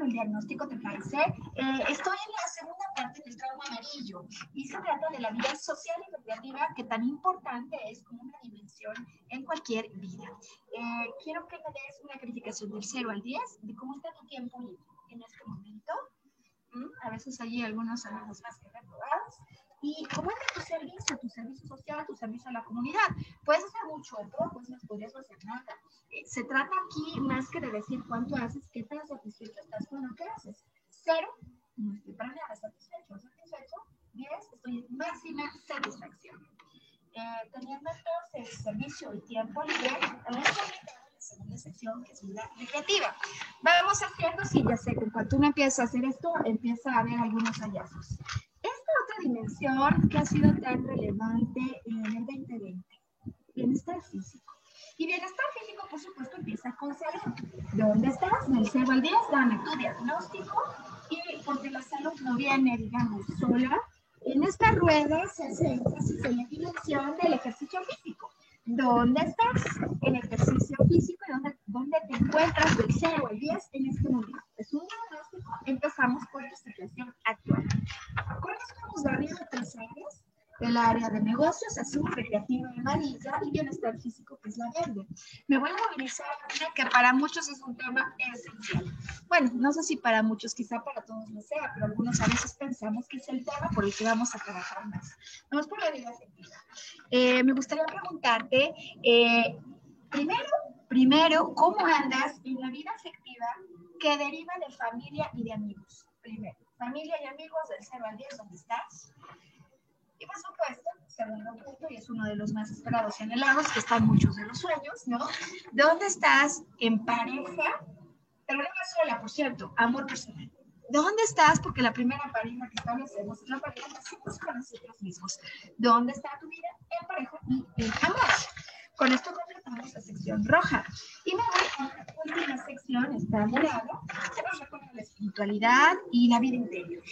con el diagnóstico, ¿te parece? Eh, estoy en la segunda parte del trauma amarillo y se trata de la vida social y recreativa que tan importante es como una dimensión en cualquier vida. Eh, quiero que me des una calificación del 0 al 10 de cómo está tu tiempo en este momento. ¿Mm? A veces hay algunos amigos más que reprobados. ¿Y es tu servicio, tu servicio social, tu servicio a la comunidad? Puedes hacer mucho todo, pues no podrías hacer nada. Eh, se trata aquí más que de decir cuánto haces, qué tan satisfecho estás con lo que haces. Cero, no estoy para nada satisfecho, satisfecho. Diez, estoy en máxima satisfacción. Eh, teniendo entonces servicio y tiempo libre, también la segunda sección que es vida recreativa. Vamos haciendo, sí, ya sé que cuando uno empieza a hacer esto, empieza a haber algunos hallazgos dimensión que ha sido tan relevante en el 2020, bienestar físico. Y bienestar físico, por supuesto, empieza con salud. ¿Dónde estás? Del 0 al 10, dame tu diagnóstico. Y porque la salud no viene, digamos, sola, en esta rueda se hace énfasis en la dimensión del ejercicio físico. ¿Dónde estás en ejercicio físico y dónde, dónde te encuentras del 0 al 10 en este momento? Es un diagnóstico. Empezamos con tu situación actual. ¿Cuáles estamos arriba de tres áreas? El área de negocios, azul, recreativo y amarilla, y bienestar físico, que es la verde. Me voy a movilizar que para muchos es un tema esencial. Bueno, no sé si para muchos, quizá para todos lo sea, pero algunos a veces pensamos que es el tema por el que vamos a trabajar más. Vamos por la vida afectiva. Eh, me gustaría preguntarte, eh, primero, primero, ¿cómo andas en la vida afectiva que deriva de familia y de amigos? Primero, familia y amigos del 0 al 10, ¿dónde estás? Y por supuesto, segundo punto, y es uno de los más esperados y anhelados, que están muchos de los sueños, ¿no? ¿Dónde estás en pareja? Pero no sola, por cierto, amor personal. ¿Dónde estás? Porque la primera pareja que establecemos es la pareja que hacemos con nosotros mismos. ¿Dónde está tu vida? En pareja y en amor. Con esto completamos la sección roja. Y me voy a la última sección, está morada, se nos recuerda la espiritualidad y la vida interior.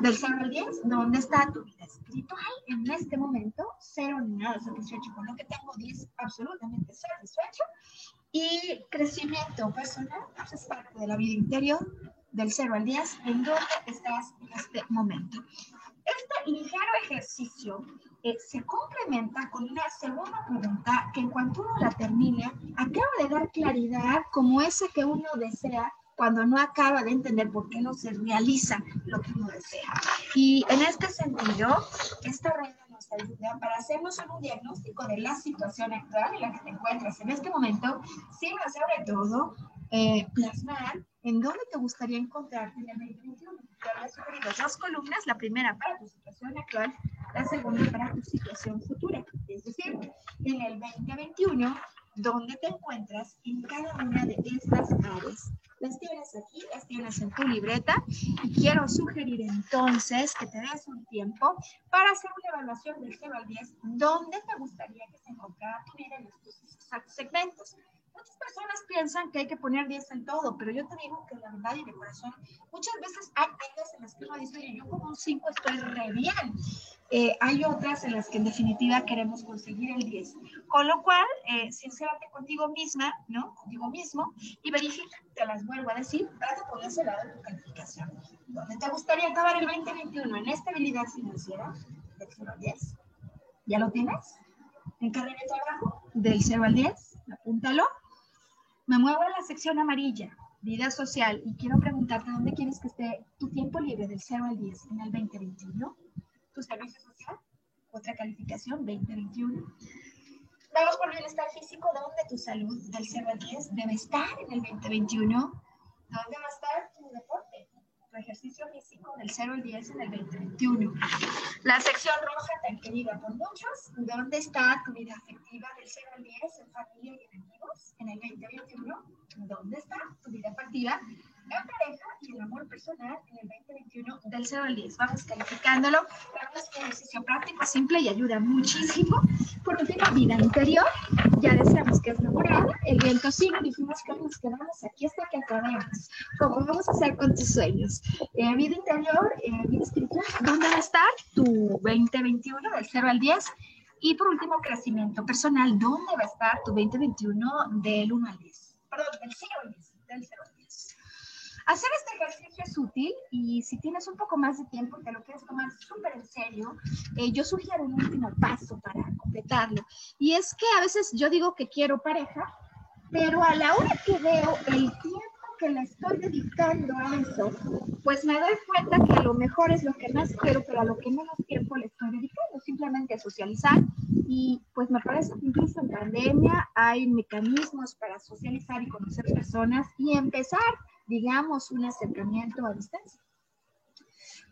Del 0 al 10, ¿dónde está tu vida espiritual? En este momento, cero ni nada satisfecho con lo que tengo, 10 absolutamente satisfecho. Y crecimiento personal, pues es parte de la vida interior, del 0 al 10, en dónde estás en este momento. Este ligero ejercicio eh, se complementa con una segunda pregunta que en cuanto uno la termine, acaba de dar claridad como esa que uno desea cuando no acaba de entender por qué no se realiza lo que uno desea. Y en este sentido, esta red nos ayuda para hacernos un diagnóstico de la situación actual en la que te encuentras en este momento, sino sobre todo eh, plasmar en dónde te gustaría encontrarte en el 2021. Te había sugerido dos columnas, la primera para tu situación actual, la segunda para tu situación futura. Es decir, en el 2021, dónde te encuentras en cada una de estas áreas. Las tienes aquí, las tienes en tu libreta y quiero sugerir entonces que te des un tiempo para hacer una evaluación del 0 al 10, dónde te gustaría que se encontrara tu vida en estos segmentos. Muchas personas piensan que hay que poner 10 en todo, pero yo te digo que la verdad y de corazón, muchas veces hay áreas en las que uno dice, yo como un 5 estoy re bien, eh, hay otras en las que en definitiva queremos conseguir el 10. Con lo cual, eh, sincérate contigo misma, ¿no? Contigo mismo y verifica, te las vuelvo a decir, para que lado de tu calificación. ¿Dónde te gustaría acabar el 2021? ¿En estabilidad financiera? Del 0 al 10. ¿Ya lo tienes? ¿En carrera de trabajo? Del 0 al 10. Apúntalo. Me muevo a la sección amarilla, vida social, y quiero preguntarte dónde quieres que esté tu tiempo libre del 0 al 10 en el 2021 tu servicio social, otra calificación, 2021. Vamos por bienestar físico, ¿dónde tu salud del 0 al 10 debe estar en el 2021? ¿Dónde va a estar tu deporte? Ejercicio físico del 0 al 10 en el 2021. La sección roja, tan querida por muchos, ¿dónde está tu vida afectiva del 0 al 10 en familia y en amigos en el 2021? ¿Dónde está tu vida afectiva en pareja y el amor personal en el 2021 del 0 al 10. Vamos calificándolo. Vamos un ejercicio práctico, simple y ayuda muchísimo. Por último, vida interior. Ya decíamos que es morada. El viento sigue. Dijimos que nos quedamos aquí hasta que acabemos. ¿Cómo vamos a hacer con tus sueños? Eh, vida interior, eh, vida espiritual. ¿Dónde va a estar tu 2021 del 0 al 10? Y por último, crecimiento personal. ¿Dónde va a estar tu 2021 del 1 al 10? Perdón, del 0 al 10. Del 0 al 10. Hacer este ejercicio es útil y si tienes un poco más de tiempo y te lo quieres tomar súper en serio, eh, yo sugiero un último paso para completarlo. Y es que a veces yo digo que quiero pareja, pero a la hora que veo el tiempo que le estoy dedicando a eso, pues me doy cuenta que a lo mejor es lo que más quiero, pero a lo que menos tiempo le estoy dedicando, simplemente a socializar. Y pues me parece que incluso en pandemia hay mecanismos para socializar y conocer personas y empezar digamos, un acercamiento a distancia.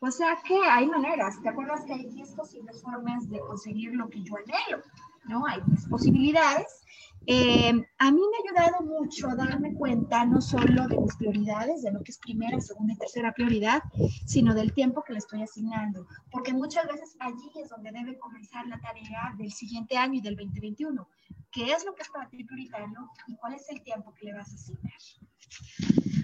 O sea que hay maneras, ¿te acuerdas que hay 10 posibles formas de conseguir lo que yo anhelo? ¿No? Hay 10 posibilidades. Eh, a mí me ha ayudado mucho a darme cuenta no solo de mis prioridades, de lo que es primera, segunda y tercera prioridad, sino del tiempo que le estoy asignando, porque muchas veces allí es donde debe comenzar la tarea del siguiente año y del 2021. ¿Qué es lo que es para ti prioritario y cuál es el tiempo que le vas a asignar?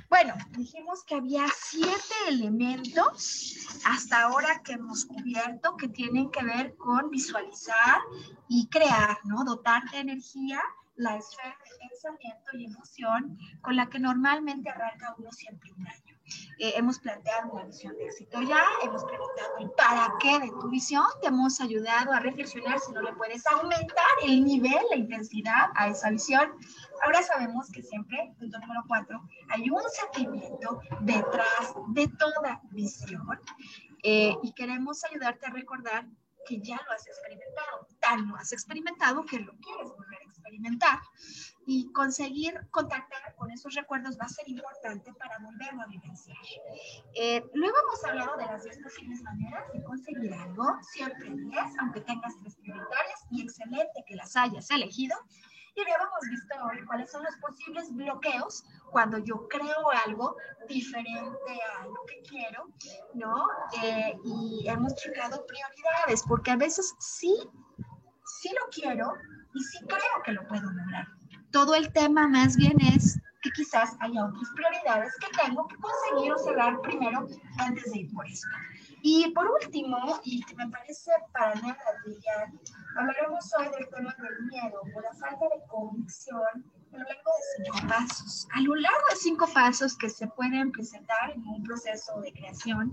Bueno, dijimos que había siete elementos hasta ahora que hemos cubierto que tienen que ver con visualizar y crear, ¿no? Dotar de energía la esfera de pensamiento y emoción con la que normalmente arranca uno siempre. Eh, hemos planteado una visión de éxito ya, hemos preguntado el para qué de tu visión, te hemos ayudado a reflexionar si no le puedes aumentar el nivel, la intensidad a esa visión. Ahora sabemos que siempre, punto número cuatro, hay un sentimiento detrás de toda visión eh, y queremos ayudarte a recordar que ya lo has experimentado, tan lo has experimentado que lo quieres volver a experimentar y conseguir contactar con esos recuerdos va a ser importante para volverlo a vivenciar. Eh, luego hemos hablado de las 10 posibles maneras de conseguir algo, siempre 10, aunque tengas tres prioritarias, y excelente que las hayas elegido. Y hemos visto hoy cuáles son los posibles bloqueos cuando yo creo algo diferente a lo que quiero, ¿no? Eh, y hemos checado prioridades, porque a veces sí, sí lo quiero y sí creo que lo puedo lograr todo el tema más bien es que quizás haya otras prioridades que tengo que conseguir o cerrar primero antes de ir por eso. Y por último, y que me parece para nada brillante, hablaremos hoy del tema del miedo o la falta de convicción a lo largo de cinco pasos. A lo largo de cinco pasos que se pueden presentar en un proceso de creación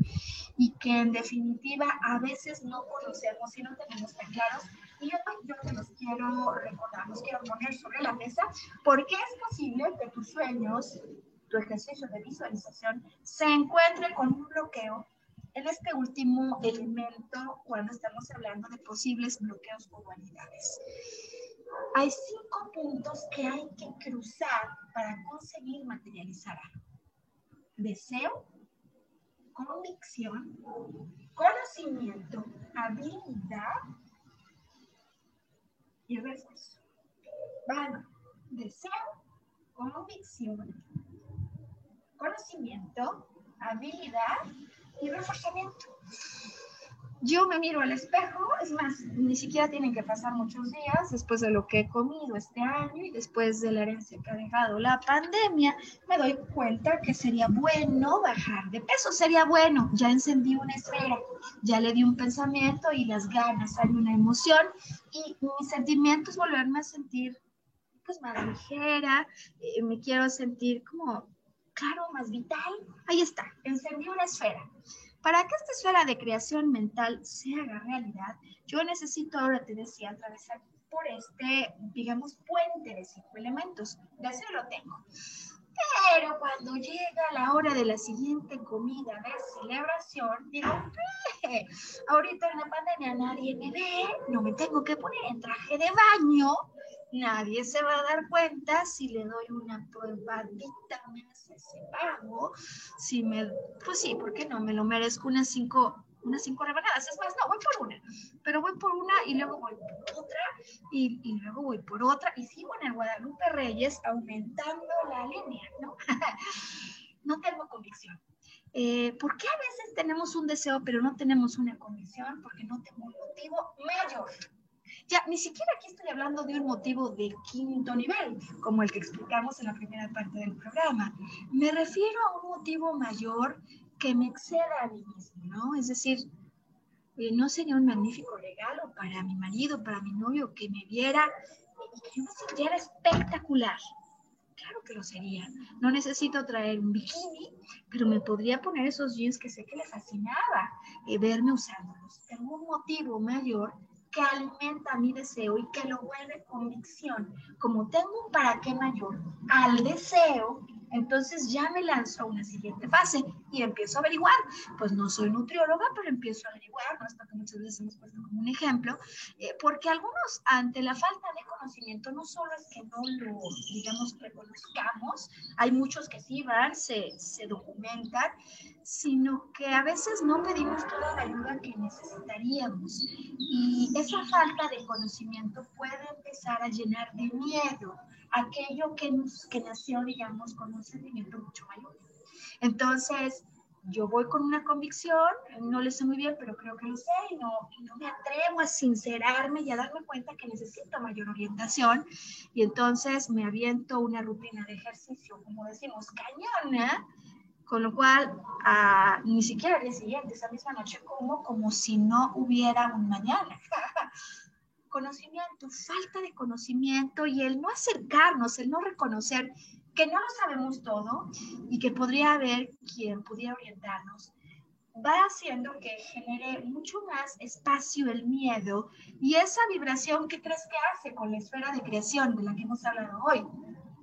y que en definitiva a veces no conocemos y no tenemos tan claros y yo, yo te los quiero recordar, los quiero poner sobre la mesa, porque es posible que tus sueños, tu ejercicio de visualización, se encuentre con un bloqueo en este último elemento cuando estamos hablando de posibles bloqueos o dualidades. Hay cinco puntos que hay que cruzar para conseguir materializar algo. Deseo, convicción, conocimiento, habilidad y refuerzo. Van deseo, convicción, conocimiento, habilidad y reforzamiento. yo me miro al espejo, es más, ni siquiera tienen que pasar muchos días después de lo que he comido este año y después de la herencia que ha dejado la pandemia, me doy cuenta que sería bueno bajar de peso, sería bueno, ya encendí una esfera, ya le di un pensamiento y las ganas, hay una emoción y mi sentimiento es volverme a sentir pues más ligera, eh, me quiero sentir como, claro, más vital. Ahí está, encendí una esfera. Para que esta esfera de creación mental se haga realidad, yo necesito, ahora te decía, atravesar por este, digamos, puente de cinco elementos. De eso lo tengo. Pero cuando llega la hora de la siguiente comida de celebración, digo, eh, ahorita en la pandemia nadie me ve, no me tengo que poner en traje de baño, nadie se va a dar cuenta si le doy una probadita más ese pago, si me, pues sí, ¿por qué no? Me lo merezco unas cinco, unas cinco rebanadas, es más, no, voy por una, pero voy por una y luego voy por otra y, y luego voy por otra y sigo en el Guadalupe Reyes aumentando la línea, ¿no? <laughs> no tengo convicción. Eh, ¿Por qué a veces tenemos un deseo pero no tenemos una convicción? Porque no tengo un motivo mayor ya, ni siquiera aquí estoy hablando de un motivo de quinto nivel, como el que explicamos en la primera parte del programa. Me refiero a un motivo mayor que me exceda a mí mismo, ¿no? Es decir, eh, ¿no sería un magnífico regalo para mi marido, para mi novio, que me viera y que yo me sintiera espectacular? Claro que lo sería. No necesito traer un bikini, pero me podría poner esos jeans que sé que le fascinaba eh, verme usándolos. Tengo un motivo mayor que alimenta mi deseo y que lo vuelve convicción. Como tengo un para qué mayor al deseo, entonces ya me lanzo a una siguiente fase y empiezo a averiguar. Pues no soy nutrióloga, pero empiezo a averiguar, ¿no? Hasta que muchas veces hemos puesto como un ejemplo, eh, porque algunos ante la falta de conocimiento no solo es que no lo, digamos, reconozcamos, hay muchos que sí van, se, se documentan, sino que a veces no pedimos toda la ayuda que necesitaríamos. Y esa falta de conocimiento puede empezar a llenar de miedo aquello que, nos, que nació, digamos, con un sentimiento mucho mayor. Entonces, yo voy con una convicción, no le sé muy bien, pero creo que lo sé y no, y no me atrevo a sincerarme y a darme cuenta que necesito mayor orientación. Y entonces me aviento una rutina de ejercicio, como decimos, cañona, con lo cual, ah, ni siquiera al día siguiente, esa misma noche, como como si no hubiera un mañana. <laughs> conocimiento, falta de conocimiento y el no acercarnos, el no reconocer que no lo sabemos todo y que podría haber quien pudiera orientarnos, va haciendo que genere mucho más espacio el miedo y esa vibración que crees que hace con la esfera de creación de la que hemos hablado hoy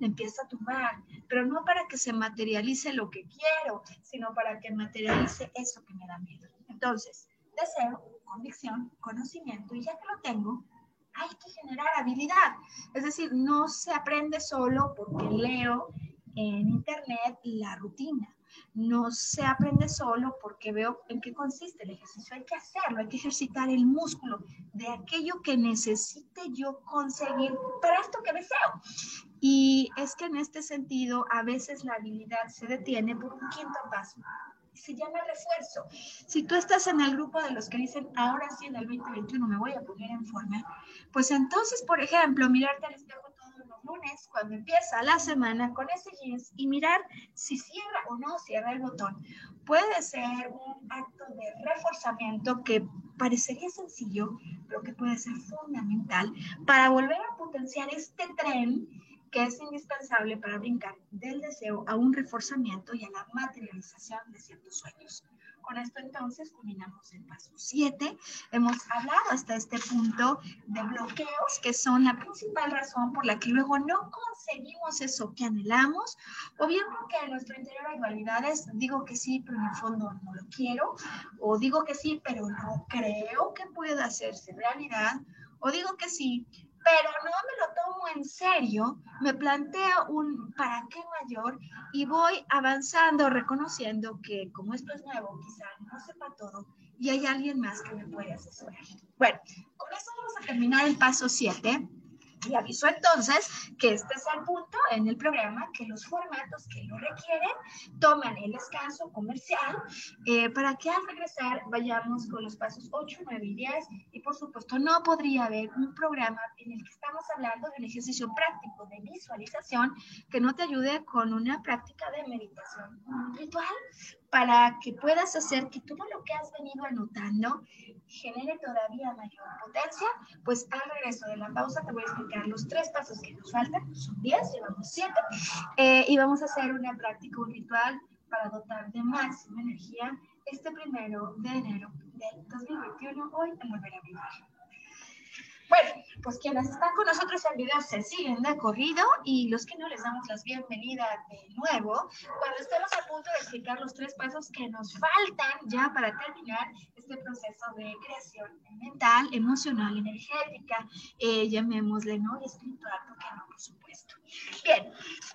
empieza a tumbar, pero no para que se materialice lo que quiero, sino para que materialice eso que me da miedo. Entonces, deseo, convicción, conocimiento, y ya que lo tengo, hay que generar habilidad. Es decir, no se aprende solo porque leo en internet la rutina. No se aprende solo porque veo en qué consiste el ejercicio. Hay que hacerlo, hay que ejercitar el músculo de aquello que necesite yo conseguir para esto que deseo. Y es que en este sentido, a veces la habilidad se detiene por un quinto paso. Se llama refuerzo. Si tú estás en el grupo de los que dicen, ahora sí, en el 2021 me voy a poner en forma, pues entonces, por ejemplo, mirarte al espejo todos los lunes, cuando empieza la semana, con ese jeans y mirar si cierra o no cierra el botón, puede ser un acto de reforzamiento que parecería sencillo, pero que puede ser fundamental para volver a potenciar este tren que es indispensable para brincar del deseo a un reforzamiento y a la materialización de ciertos sueños. Con esto entonces culminamos el paso 7. Hemos hablado hasta este punto de bloqueos que son la principal razón por la que luego no conseguimos eso que anhelamos o bien porque en nuestro interior hay dualidades, digo que sí, pero en el fondo no lo quiero, o digo que sí, pero no creo que pueda hacerse realidad, o digo que sí, pero no me lo tomo en serio, me planteo un para qué mayor y voy avanzando, reconociendo que como esto es nuevo, quizá no sepa todo y hay alguien más que me puede asesorar. Bueno, con eso vamos a terminar el paso 7 Y aviso entonces que este es el punto en el programa, que los formatos que lo requieren toman el descanso comercial eh, para que al regresar vayamos con los pasos 8, 9 y 10. Y por supuesto, no podría haber un programa en el que estamos hablando de un ejercicio práctico de visualización que no te ayude con una práctica de meditación, ritual para que puedas hacer que todo lo que has venido anotando genere todavía mayor potencia, pues al regreso de la pausa te voy a explicar los tres pasos que nos faltan, son 10, llevamos 7, eh, y vamos a hacer una práctica, un ritual para dotar de máxima energía este primero de enero del 2021, hoy en Volver a Vivir. Bueno, pues quienes están con nosotros en video se siguen de corrido y los que no les damos las bienvenidas de nuevo cuando estemos a punto de explicar los tres pasos que nos faltan ya para terminar este proceso de creación mental, emocional, energética, eh, llamémosle, ¿no? Y espiritual, porque no, por supuesto. Bien,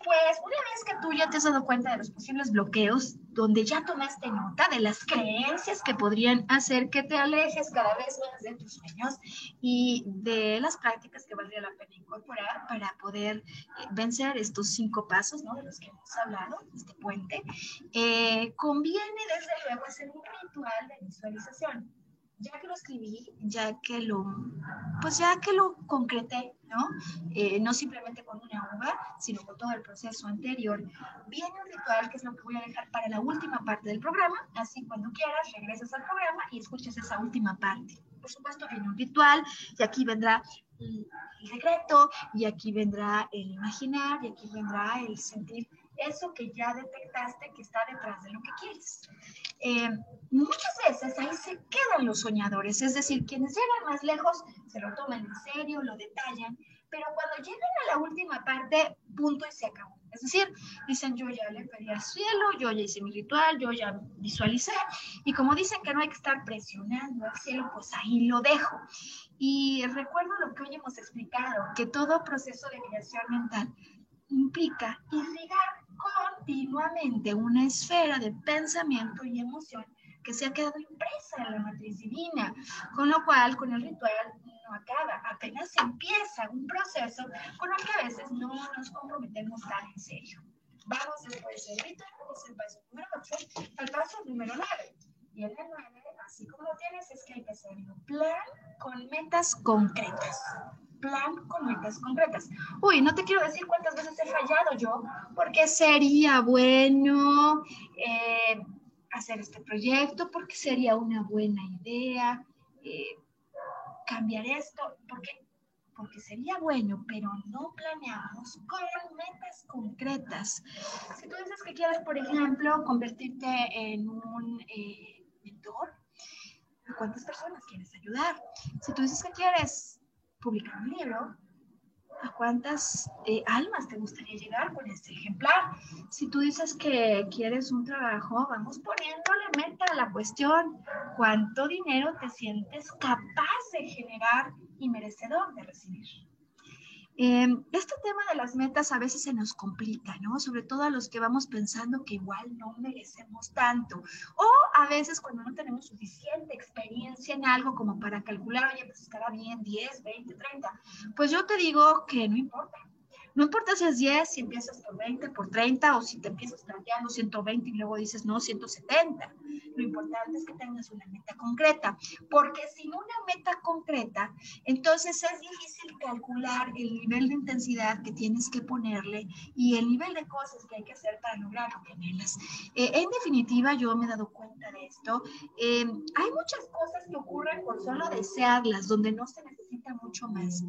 pues una vez que tú ya te has dado cuenta de los posibles bloqueos, donde ya tomaste nota de las creencias que podrían hacer que te alejes cada vez más de tus sueños y de las prácticas que valdría la pena incorporar para poder eh, vencer estos cinco pasos, ¿no? De los que hemos hablado, este puente, eh, conviene desde luego hacer un ritual de visualización ya que lo escribí, ya que lo, pues ya que lo concreté, ¿no? Eh, no simplemente con una uva, sino con todo el proceso anterior, viene un ritual que es lo que voy a dejar para la última parte del programa, así cuando quieras regresas al programa y escuches esa última parte. Por supuesto, viene un ritual y aquí vendrá el secreto y aquí vendrá el imaginar y aquí vendrá el sentir eso que ya detectaste que está detrás de lo que quieres. Eh, muchas veces ahí se quedan los soñadores, es decir, quienes llegan más lejos se lo toman en serio, lo detallan, pero cuando llegan a la última parte, punto y se acabó. Es decir, dicen, yo ya le pedí al cielo, yo ya hice mi ritual, yo ya visualicé, y como dicen que no hay que estar presionando al cielo, pues ahí lo dejo. Y recuerdo lo que hoy hemos explicado, que todo proceso de creación mental implica irrigar continuamente una esfera de pensamiento y emoción que se ha quedado impresa en la matriz divina, con lo cual con el ritual no acaba, apenas empieza un proceso con el que a veces no nos comprometemos tan en serio. Vamos después del ritual, es el paso número 8, al paso número 9. Y en el 9, así como lo tienes, es que hay que hacer un plan con metas concretas plan con metas concretas. Uy, no te quiero decir cuántas veces he fallado yo, porque sería bueno eh, hacer este proyecto, porque sería una buena idea eh, cambiar esto, porque porque sería bueno, pero no planeamos con metas concretas. Si tú dices que quieres, por ejemplo, convertirte en un eh, mentor, ¿a cuántas personas quieres ayudar? Si tú dices que quieres publicar un libro, ¿a cuántas eh, almas te gustaría llegar con este ejemplar? Si tú dices que quieres un trabajo, vamos poniéndole meta a la cuestión. ¿Cuánto dinero te sientes capaz de generar y merecedor de recibir? Em, este tema de las metas a veces se nos complica, ¿no? Sobre todo a los que vamos pensando que igual no merecemos tanto. O a veces cuando no tenemos suficiente experiencia en algo como para calcular, oye, pues estará bien 10, 20, 30. Pues yo te digo que no importa. No importa si es 10, si empiezas por 20, por 30 o si te empiezas planteando 120 y luego dices no, 170. Lo importante es que tengas una meta concreta, porque sin una meta concreta, entonces es difícil calcular el nivel de intensidad que tienes que ponerle y el nivel de cosas que hay que hacer para lograr lo que anhelas. Eh, en definitiva, yo me he dado cuenta de esto. Eh, hay muchas cosas que ocurren por solo desearlas, donde no se necesita mucho más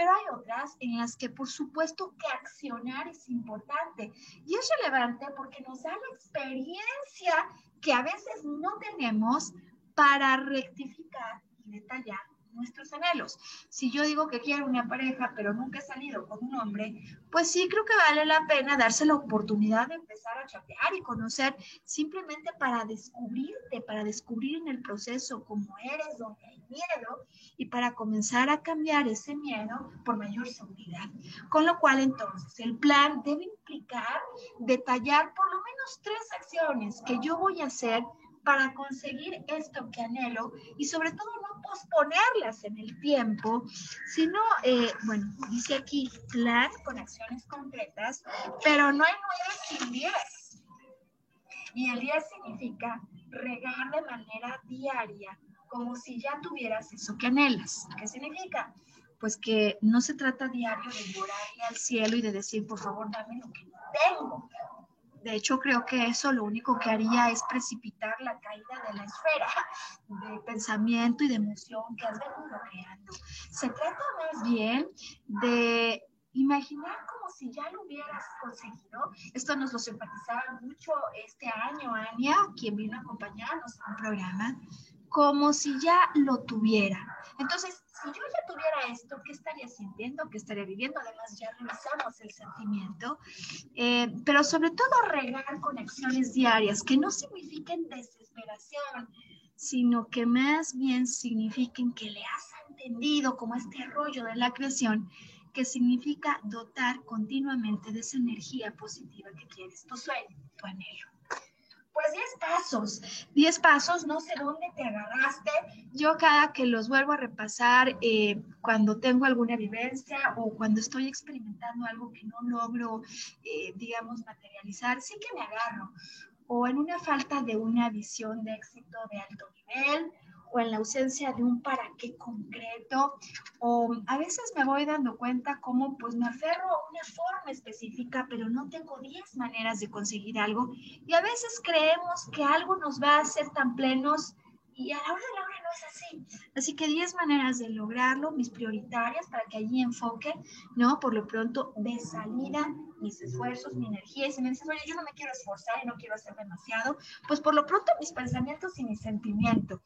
pero hay otras en las que por supuesto que accionar es importante. Y es relevante porque nos da la experiencia que a veces no tenemos para rectificar y detallar nuestros anhelos. Si yo digo que quiero una pareja, pero nunca he salido con un hombre, pues sí creo que vale la pena darse la oportunidad de empezar a chatear y conocer simplemente para descubrirte, para descubrir en el proceso cómo eres, donde hay miedo y para comenzar a cambiar ese miedo por mayor seguridad. Con lo cual entonces el plan debe implicar detallar por lo menos tres acciones que yo voy a hacer para conseguir esto que anhelo y sobre todo no posponerlas en el tiempo, sino, eh, bueno, dice aquí plan con acciones concretas, pero no hay nueve sin diez. Y el 10 significa regar de manera diaria, como si ya tuvieras eso que anhelas. ¿Qué significa? Pues que no se trata diario de llorarle al cielo y de decir, por favor, dame lo que tengo, de hecho, creo que eso lo único que haría es precipitar la caída de la esfera de pensamiento y de emoción que has venido creando. Se trata más bien de imaginar como si ya lo hubieras conseguido. Esto nos lo simpatizaba mucho este año, Ania, quien vino a acompañarnos en un programa, como si ya lo tuviera. Entonces, si yo ya tuviera esto, ¿qué estaría sintiendo? ¿Qué estaría viviendo? Además, ya revisamos el sentimiento, eh, pero sobre todo regar conexiones diarias que no signifiquen desesperación, sino que más bien signifiquen que le has entendido como este rollo de la creación, que significa dotar continuamente de esa energía positiva que quieres, tu sueño, tu anhelo. Pues 10 pasos, 10 pasos, no sé dónde te agarraste. Yo cada que los vuelvo a repasar, eh, cuando tengo alguna vivencia o cuando estoy experimentando algo que no logro, eh, digamos, materializar, sí que me agarro. O en una falta de una visión de éxito de alto nivel, o en la ausencia de un para qué concreto, o a veces me voy dando cuenta cómo pues me aferro a una forma específica, pero no tengo 10 maneras de conseguir algo, y a veces creemos que algo nos va a hacer tan plenos y a la hora de la hora no es así. Así que 10 maneras de lograrlo, mis prioritarias para que allí enfoque, ¿no? Por lo pronto, de salida, mis esfuerzos, mi energía. Y si me dices, oye, yo no me quiero esforzar y no quiero hacer demasiado, pues por lo pronto mis pensamientos y mi sentimiento.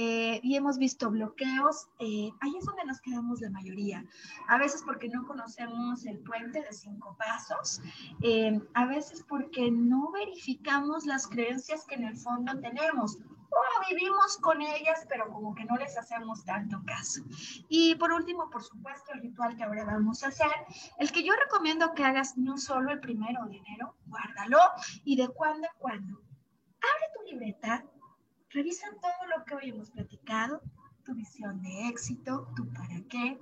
Eh, y hemos visto bloqueos, eh, ahí es donde nos quedamos la mayoría. A veces porque no conocemos el puente de cinco pasos, eh, a veces porque no verificamos las creencias que en el fondo tenemos o vivimos con ellas, pero como que no les hacemos tanto caso. Y por último, por supuesto, el ritual que ahora vamos a hacer, el que yo recomiendo que hagas no solo el primero de enero, guárdalo y de cuando en cuando. Abre tu libreta, revisa todo lo que hoy hemos platicado, tu visión de éxito, tu para qué.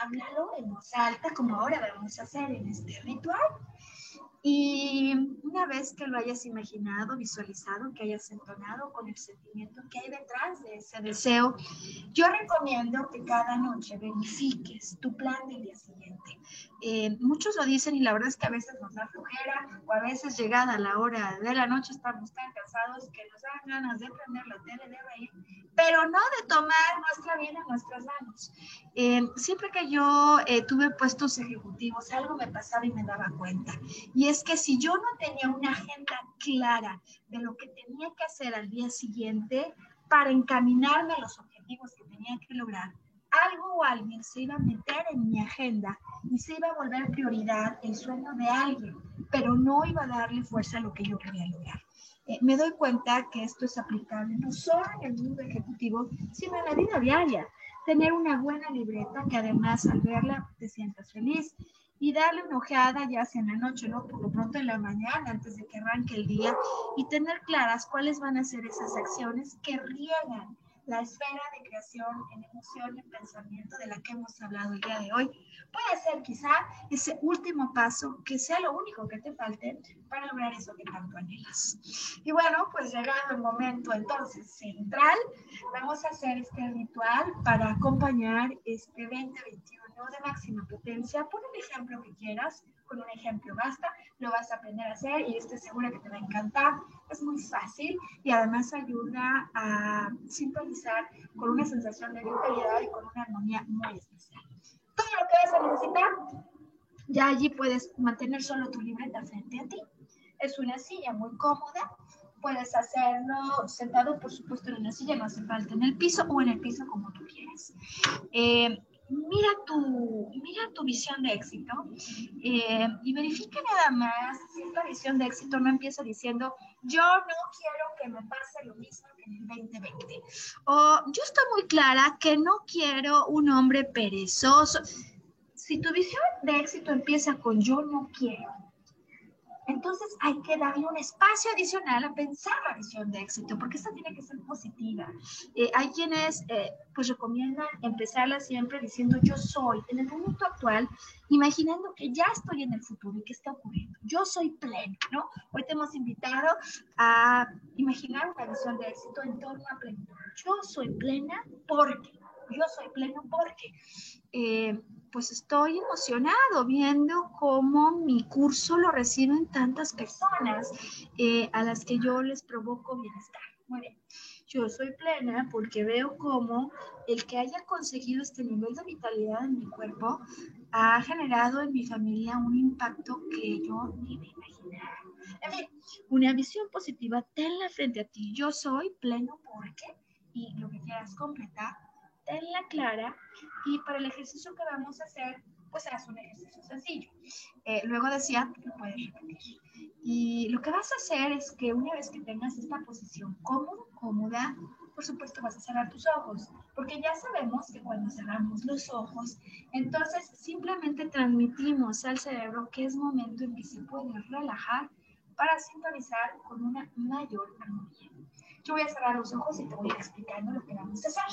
Háblalo en voz alta, como ahora vamos a hacer en este ritual. Y una vez que lo hayas imaginado, visualizado, que hayas entonado con el sentimiento que hay detrás de ese deseo, yo recomiendo que cada noche verifiques tu plan del día siguiente. Eh, muchos lo dicen y la verdad es que a veces nos da flojera o a veces llegada la hora de la noche estamos tan cansados que nos dan ganas de prender la tele, de reír, pero no de tomar nuestra vida en nuestras manos. Eh, siempre que yo eh, tuve puestos ejecutivos, algo me pasaba y me daba cuenta. Y es que si yo no tenía una agenda clara de lo que tenía que hacer al día siguiente para encaminarme a los objetivos que tenía que lograr, algo o alguien se iba a meter en mi agenda y se iba a volver prioridad el sueño de alguien, pero no iba a darle fuerza a lo que yo quería lograr. Eh, me doy cuenta que esto es aplicable no solo en el mundo ejecutivo, sino en la vida diaria. Tener una buena libreta que además al verla te sientas feliz y darle una ojeada ya sea la noche, ¿no? Por lo pronto en la mañana, antes de que arranque el día, y tener claras cuáles van a ser esas acciones que riegan la esfera de creación en emoción y pensamiento de la que hemos hablado el día de hoy. Puede ser quizá ese último paso que sea lo único que te falte para lograr eso que tanto anhelas. Y bueno, pues llegado el momento entonces central, vamos a hacer este ritual para acompañar este 2021 de máxima potencia. Pon un ejemplo que quieras, con un ejemplo basta, lo vas a aprender a hacer y estoy segura que te va a encantar. Es muy fácil y además ayuda a sintonizar con una sensación de vitalidad y con una armonía muy especial. Todo lo que vas a necesitar, ya allí puedes mantener solo tu libreta frente a ti. Es una silla muy cómoda, puedes hacerlo sentado, por supuesto, en una silla, no hace falta en el piso o en el piso como tú quieras. Eh, mira tu, mira tu visión de éxito eh, y verifica nada más si esta visión de éxito no empieza diciendo yo no quiero que me pase lo mismo que en el 2020 o yo estoy muy clara que no quiero un hombre perezoso. Si tu visión de éxito empieza con yo no quiero, Entonces hay que darle un espacio adicional a pensar la visión de éxito, porque esta tiene que ser positiva. Eh, hay quienes eh, pues recomiendan empezarla siempre diciendo yo soy en el momento actual, imaginando que ya estoy en el futuro y que está ocurriendo. Yo soy pleno, ¿no? Hoy te hemos invitado a imaginar una visión de éxito en torno a plenitud. Yo soy plena porque, yo soy pleno porque. Eh, pues estoy emocionado viendo cómo mi curso lo reciben tantas personas eh, a las que yo les provoco bienestar. Muy bien. Yo soy plena porque veo cómo el que haya conseguido este nivel de vitalidad en mi cuerpo ha generado en mi familia un impacto que yo ni me imaginaba. En fin, una visión positiva, tenla frente a ti. Yo soy pleno porque, y lo que quieras completar, tenla clara y para el ejercicio que vamos a hacer, pues haz un ejercicio sencillo. Eh, luego decía, lo puedes repetir. Y lo que vas a hacer es que una vez que tengas esta posición cómoda, cómoda, por supuesto vas a cerrar tus ojos, porque ya sabemos que cuando cerramos los ojos, entonces simplemente transmitimos al cerebro que es momento en que se puede relajar para sintonizar con una mayor armonía. Yo voy a cerrar los ojos y te voy explicando lo que vamos a hacer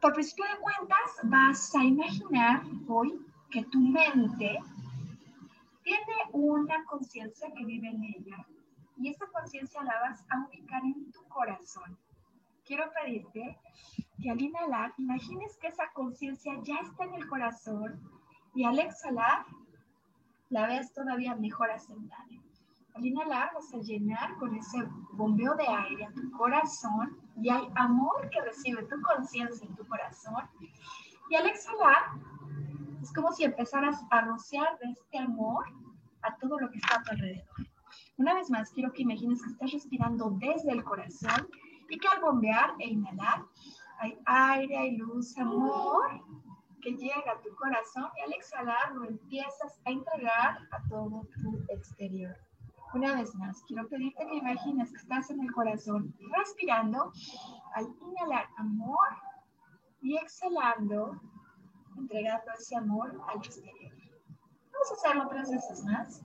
por principio de cuentas, vas a imaginar hoy que tu mente tiene una conciencia que vive en ella y esa conciencia la vas a ubicar en tu corazón. Quiero pedirte que al inhalar, imagines que esa conciencia ya está en el corazón y al exhalar, la ves todavía mejor asentada. Al inhalar vas a llenar con ese bombeo de aire a tu corazón y hay amor que recibe tu conciencia en tu corazón. Y al exhalar es como si empezaras a rociar de este amor a todo lo que está a tu alrededor. Una vez más, quiero que imagines que estás respirando desde el corazón y que al bombear e inhalar hay aire, hay luz, amor que llega a tu corazón y al exhalar lo empiezas a entregar a todo tu exterior. Una vez más, quiero pedirte que imagines que estás en el corazón, respirando, al inhalar amor y exhalando, entregando ese amor al exterior. Vamos a hacerlo tres veces más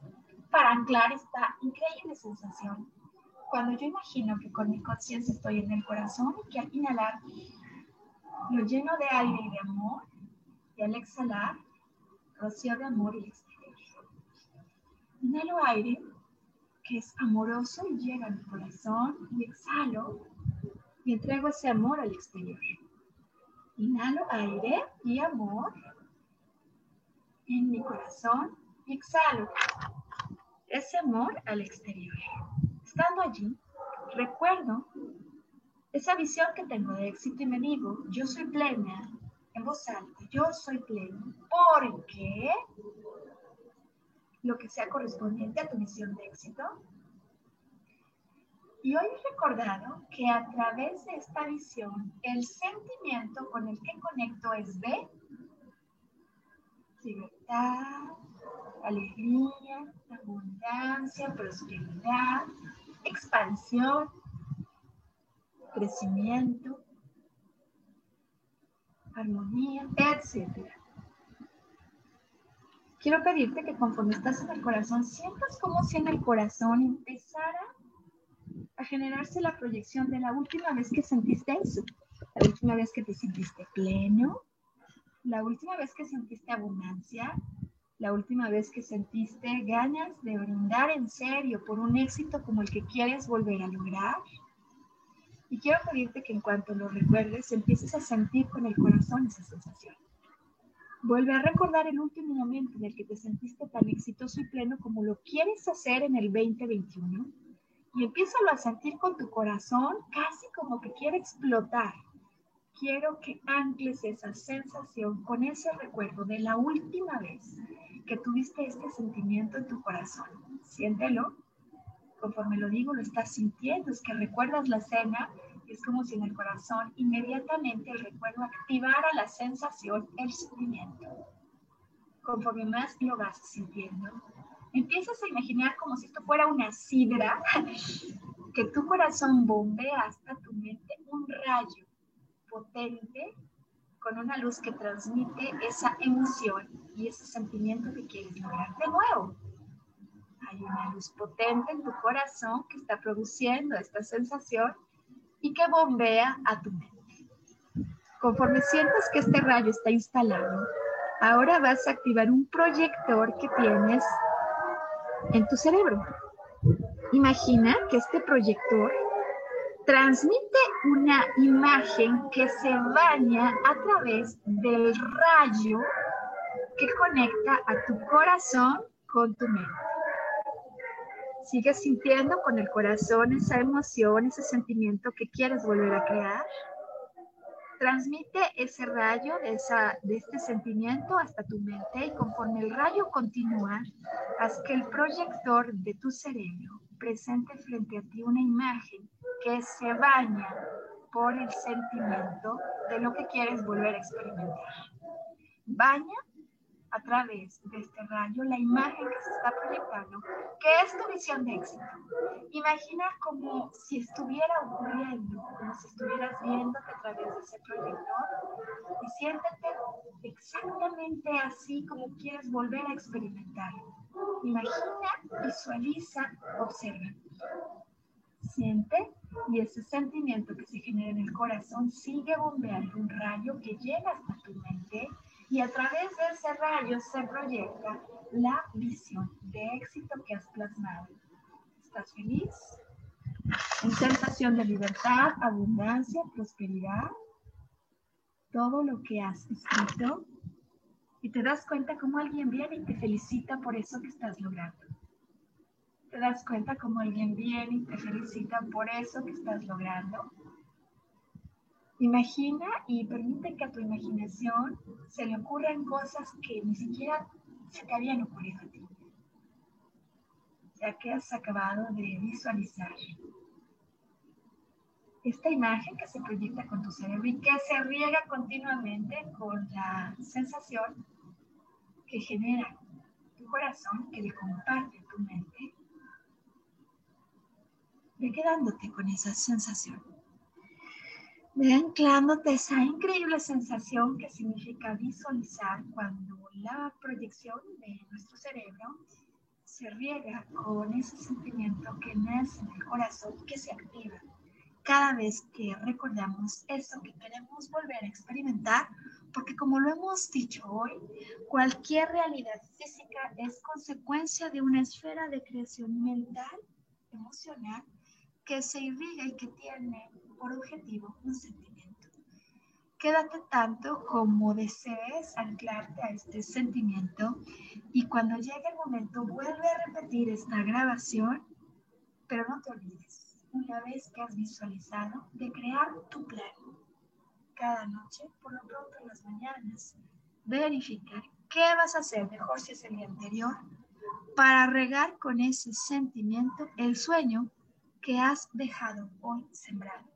para anclar esta increíble sensación. Cuando yo imagino que con mi conciencia estoy en el corazón y que al inhalar lo lleno de aire y de amor, y al exhalar, rocío de amor y exterior. Inhalo aire que es amoroso y llega a mi corazón y exhalo y entrego ese amor al exterior. Inhalo aire y amor en mi corazón y exhalo ese amor al exterior. Estando allí, recuerdo esa visión que tengo de éxito y me digo, yo soy plena, en voz alta, yo soy pleno, porque lo que sea correspondiente a tu misión de éxito. Y hoy he recordado que a través de esta visión, el sentimiento con el que conecto es de libertad, alegría, abundancia, prosperidad, expansión, crecimiento, armonía, etc quiero pedirte que conforme estás en el corazón, sientas como si en el corazón empezara a generarse la proyección de la última vez que sentiste eso, la última vez que te sentiste pleno, la última vez que sentiste abundancia, la última vez que sentiste ganas de brindar en serio por un éxito como el que quieres volver a lograr. Y quiero pedirte que en cuanto lo recuerdes, empieces a sentir con el corazón esa sensación. Vuelve a recordar el último momento en el que te sentiste tan exitoso y pleno como lo quieres hacer en el 2021 y empiézalo a sentir con tu corazón casi como que quiere explotar. Quiero que ancles esa sensación con ese recuerdo de la última vez que tuviste este sentimiento en tu corazón. Siéntelo. Conforme lo digo, lo estás sintiendo, es que recuerdas la escena es como si en el corazón inmediatamente el recuerdo activara la sensación, el sentimiento. Conforme más lo vas sintiendo, empiezas a imaginar como si esto fuera una sidra, <laughs> que tu corazón bombea hasta tu mente un rayo potente con una luz que transmite esa emoción y ese sentimiento que quieres lograr. De nuevo, Hay una luz potente en tu corazón que está produciendo esta sensación y que bombea a tu mente. Conforme sientas que este rayo está instalado, ahora vas a activar un proyector que tienes en tu cerebro. Imagina que este proyector transmite una imagen que se baña a través del rayo que conecta a tu corazón con tu mente. ¿Sigues sintiendo con el corazón esa emoción, ese sentimiento que quieres volver a crear? Transmite ese rayo de, esa, de este sentimiento hasta tu mente y conforme el rayo continúa, haz que el proyector de tu cerebro presente frente a ti una imagen que se baña por el sentimiento de lo que quieres volver a experimentar. Baña a través de este rayo la imagen que se está proyectando, que es tu visión de éxito. Imagina como si estuviera ocurriendo, como si estuvieras viéndote a través de ese proyector y siéntete exactamente así como quieres volver a experimentar. Imagina, visualiza, observa. Siente y ese sentimiento que se genera en el corazón sigue bombeando un rayo que llega hasta tu mente y a través de ese rayo se proyecta la visión de éxito que has plasmado. ¿Estás feliz? En sensación de libertad, abundancia, prosperidad, todo lo que has escrito y te das cuenta cómo alguien viene y te felicita por eso que estás logrando. Te das cuenta cómo alguien viene y te felicita por eso que estás logrando. Imagina y permite que a tu imaginación se le ocurran cosas que ni siquiera se te habían ocurrido a ti, ya que has acabado de visualizar esta imagen que se proyecta con tu cerebro y que se riega continuamente con la sensación que genera tu corazón, que le comparte tu mente, ve quedándote con esa sensación ve anclándote esa increíble sensación que significa visualizar cuando la proyección de nuestro cerebro se riega con ese sentimiento que nace en el corazón que se activa cada vez que recordamos eso que queremos volver a experimentar, porque como lo hemos dicho hoy, cualquier realidad física es consecuencia de una esfera de creación mental, emocional, que se irriga y que tiene por objetivo un sentimiento. Quédate tanto como desees anclarte a este sentimiento y cuando llegue el momento vuelve a repetir esta grabación, pero no te olvides, una vez que has visualizado, de crear tu plan. Cada noche, por lo pronto en las mañanas, verificar qué vas a hacer mejor si es el día anterior para regar con ese sentimiento el sueño que has dejado hoy sembrado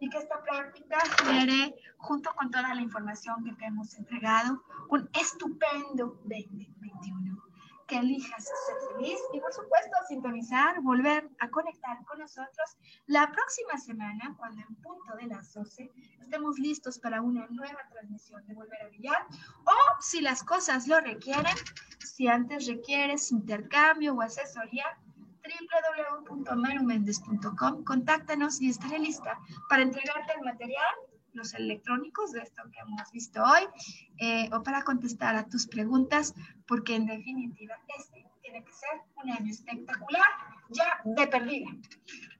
y que esta práctica genere, junto con toda la información que te hemos entregado, un estupendo 2021. Que elijas ser feliz y, por supuesto, sintonizar, volver a conectar con nosotros la próxima semana, cuando en punto de las 12 estemos listos para una nueva transmisión de Volver a Brillar. O, si las cosas lo requieren, si antes requieres intercambio o asesoría, www.marumendes.com. Contáctanos y estaré lista para entregarte el material, los electrónicos de esto que hemos visto hoy, eh, o para contestar a tus preguntas, porque en definitiva este tiene que ser un año espectacular, ya de perdida.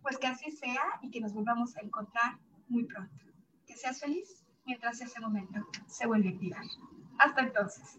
Pues que así sea y que nos volvamos a encontrar muy pronto. Que seas feliz mientras ese momento se vuelve a activar. Hasta entonces.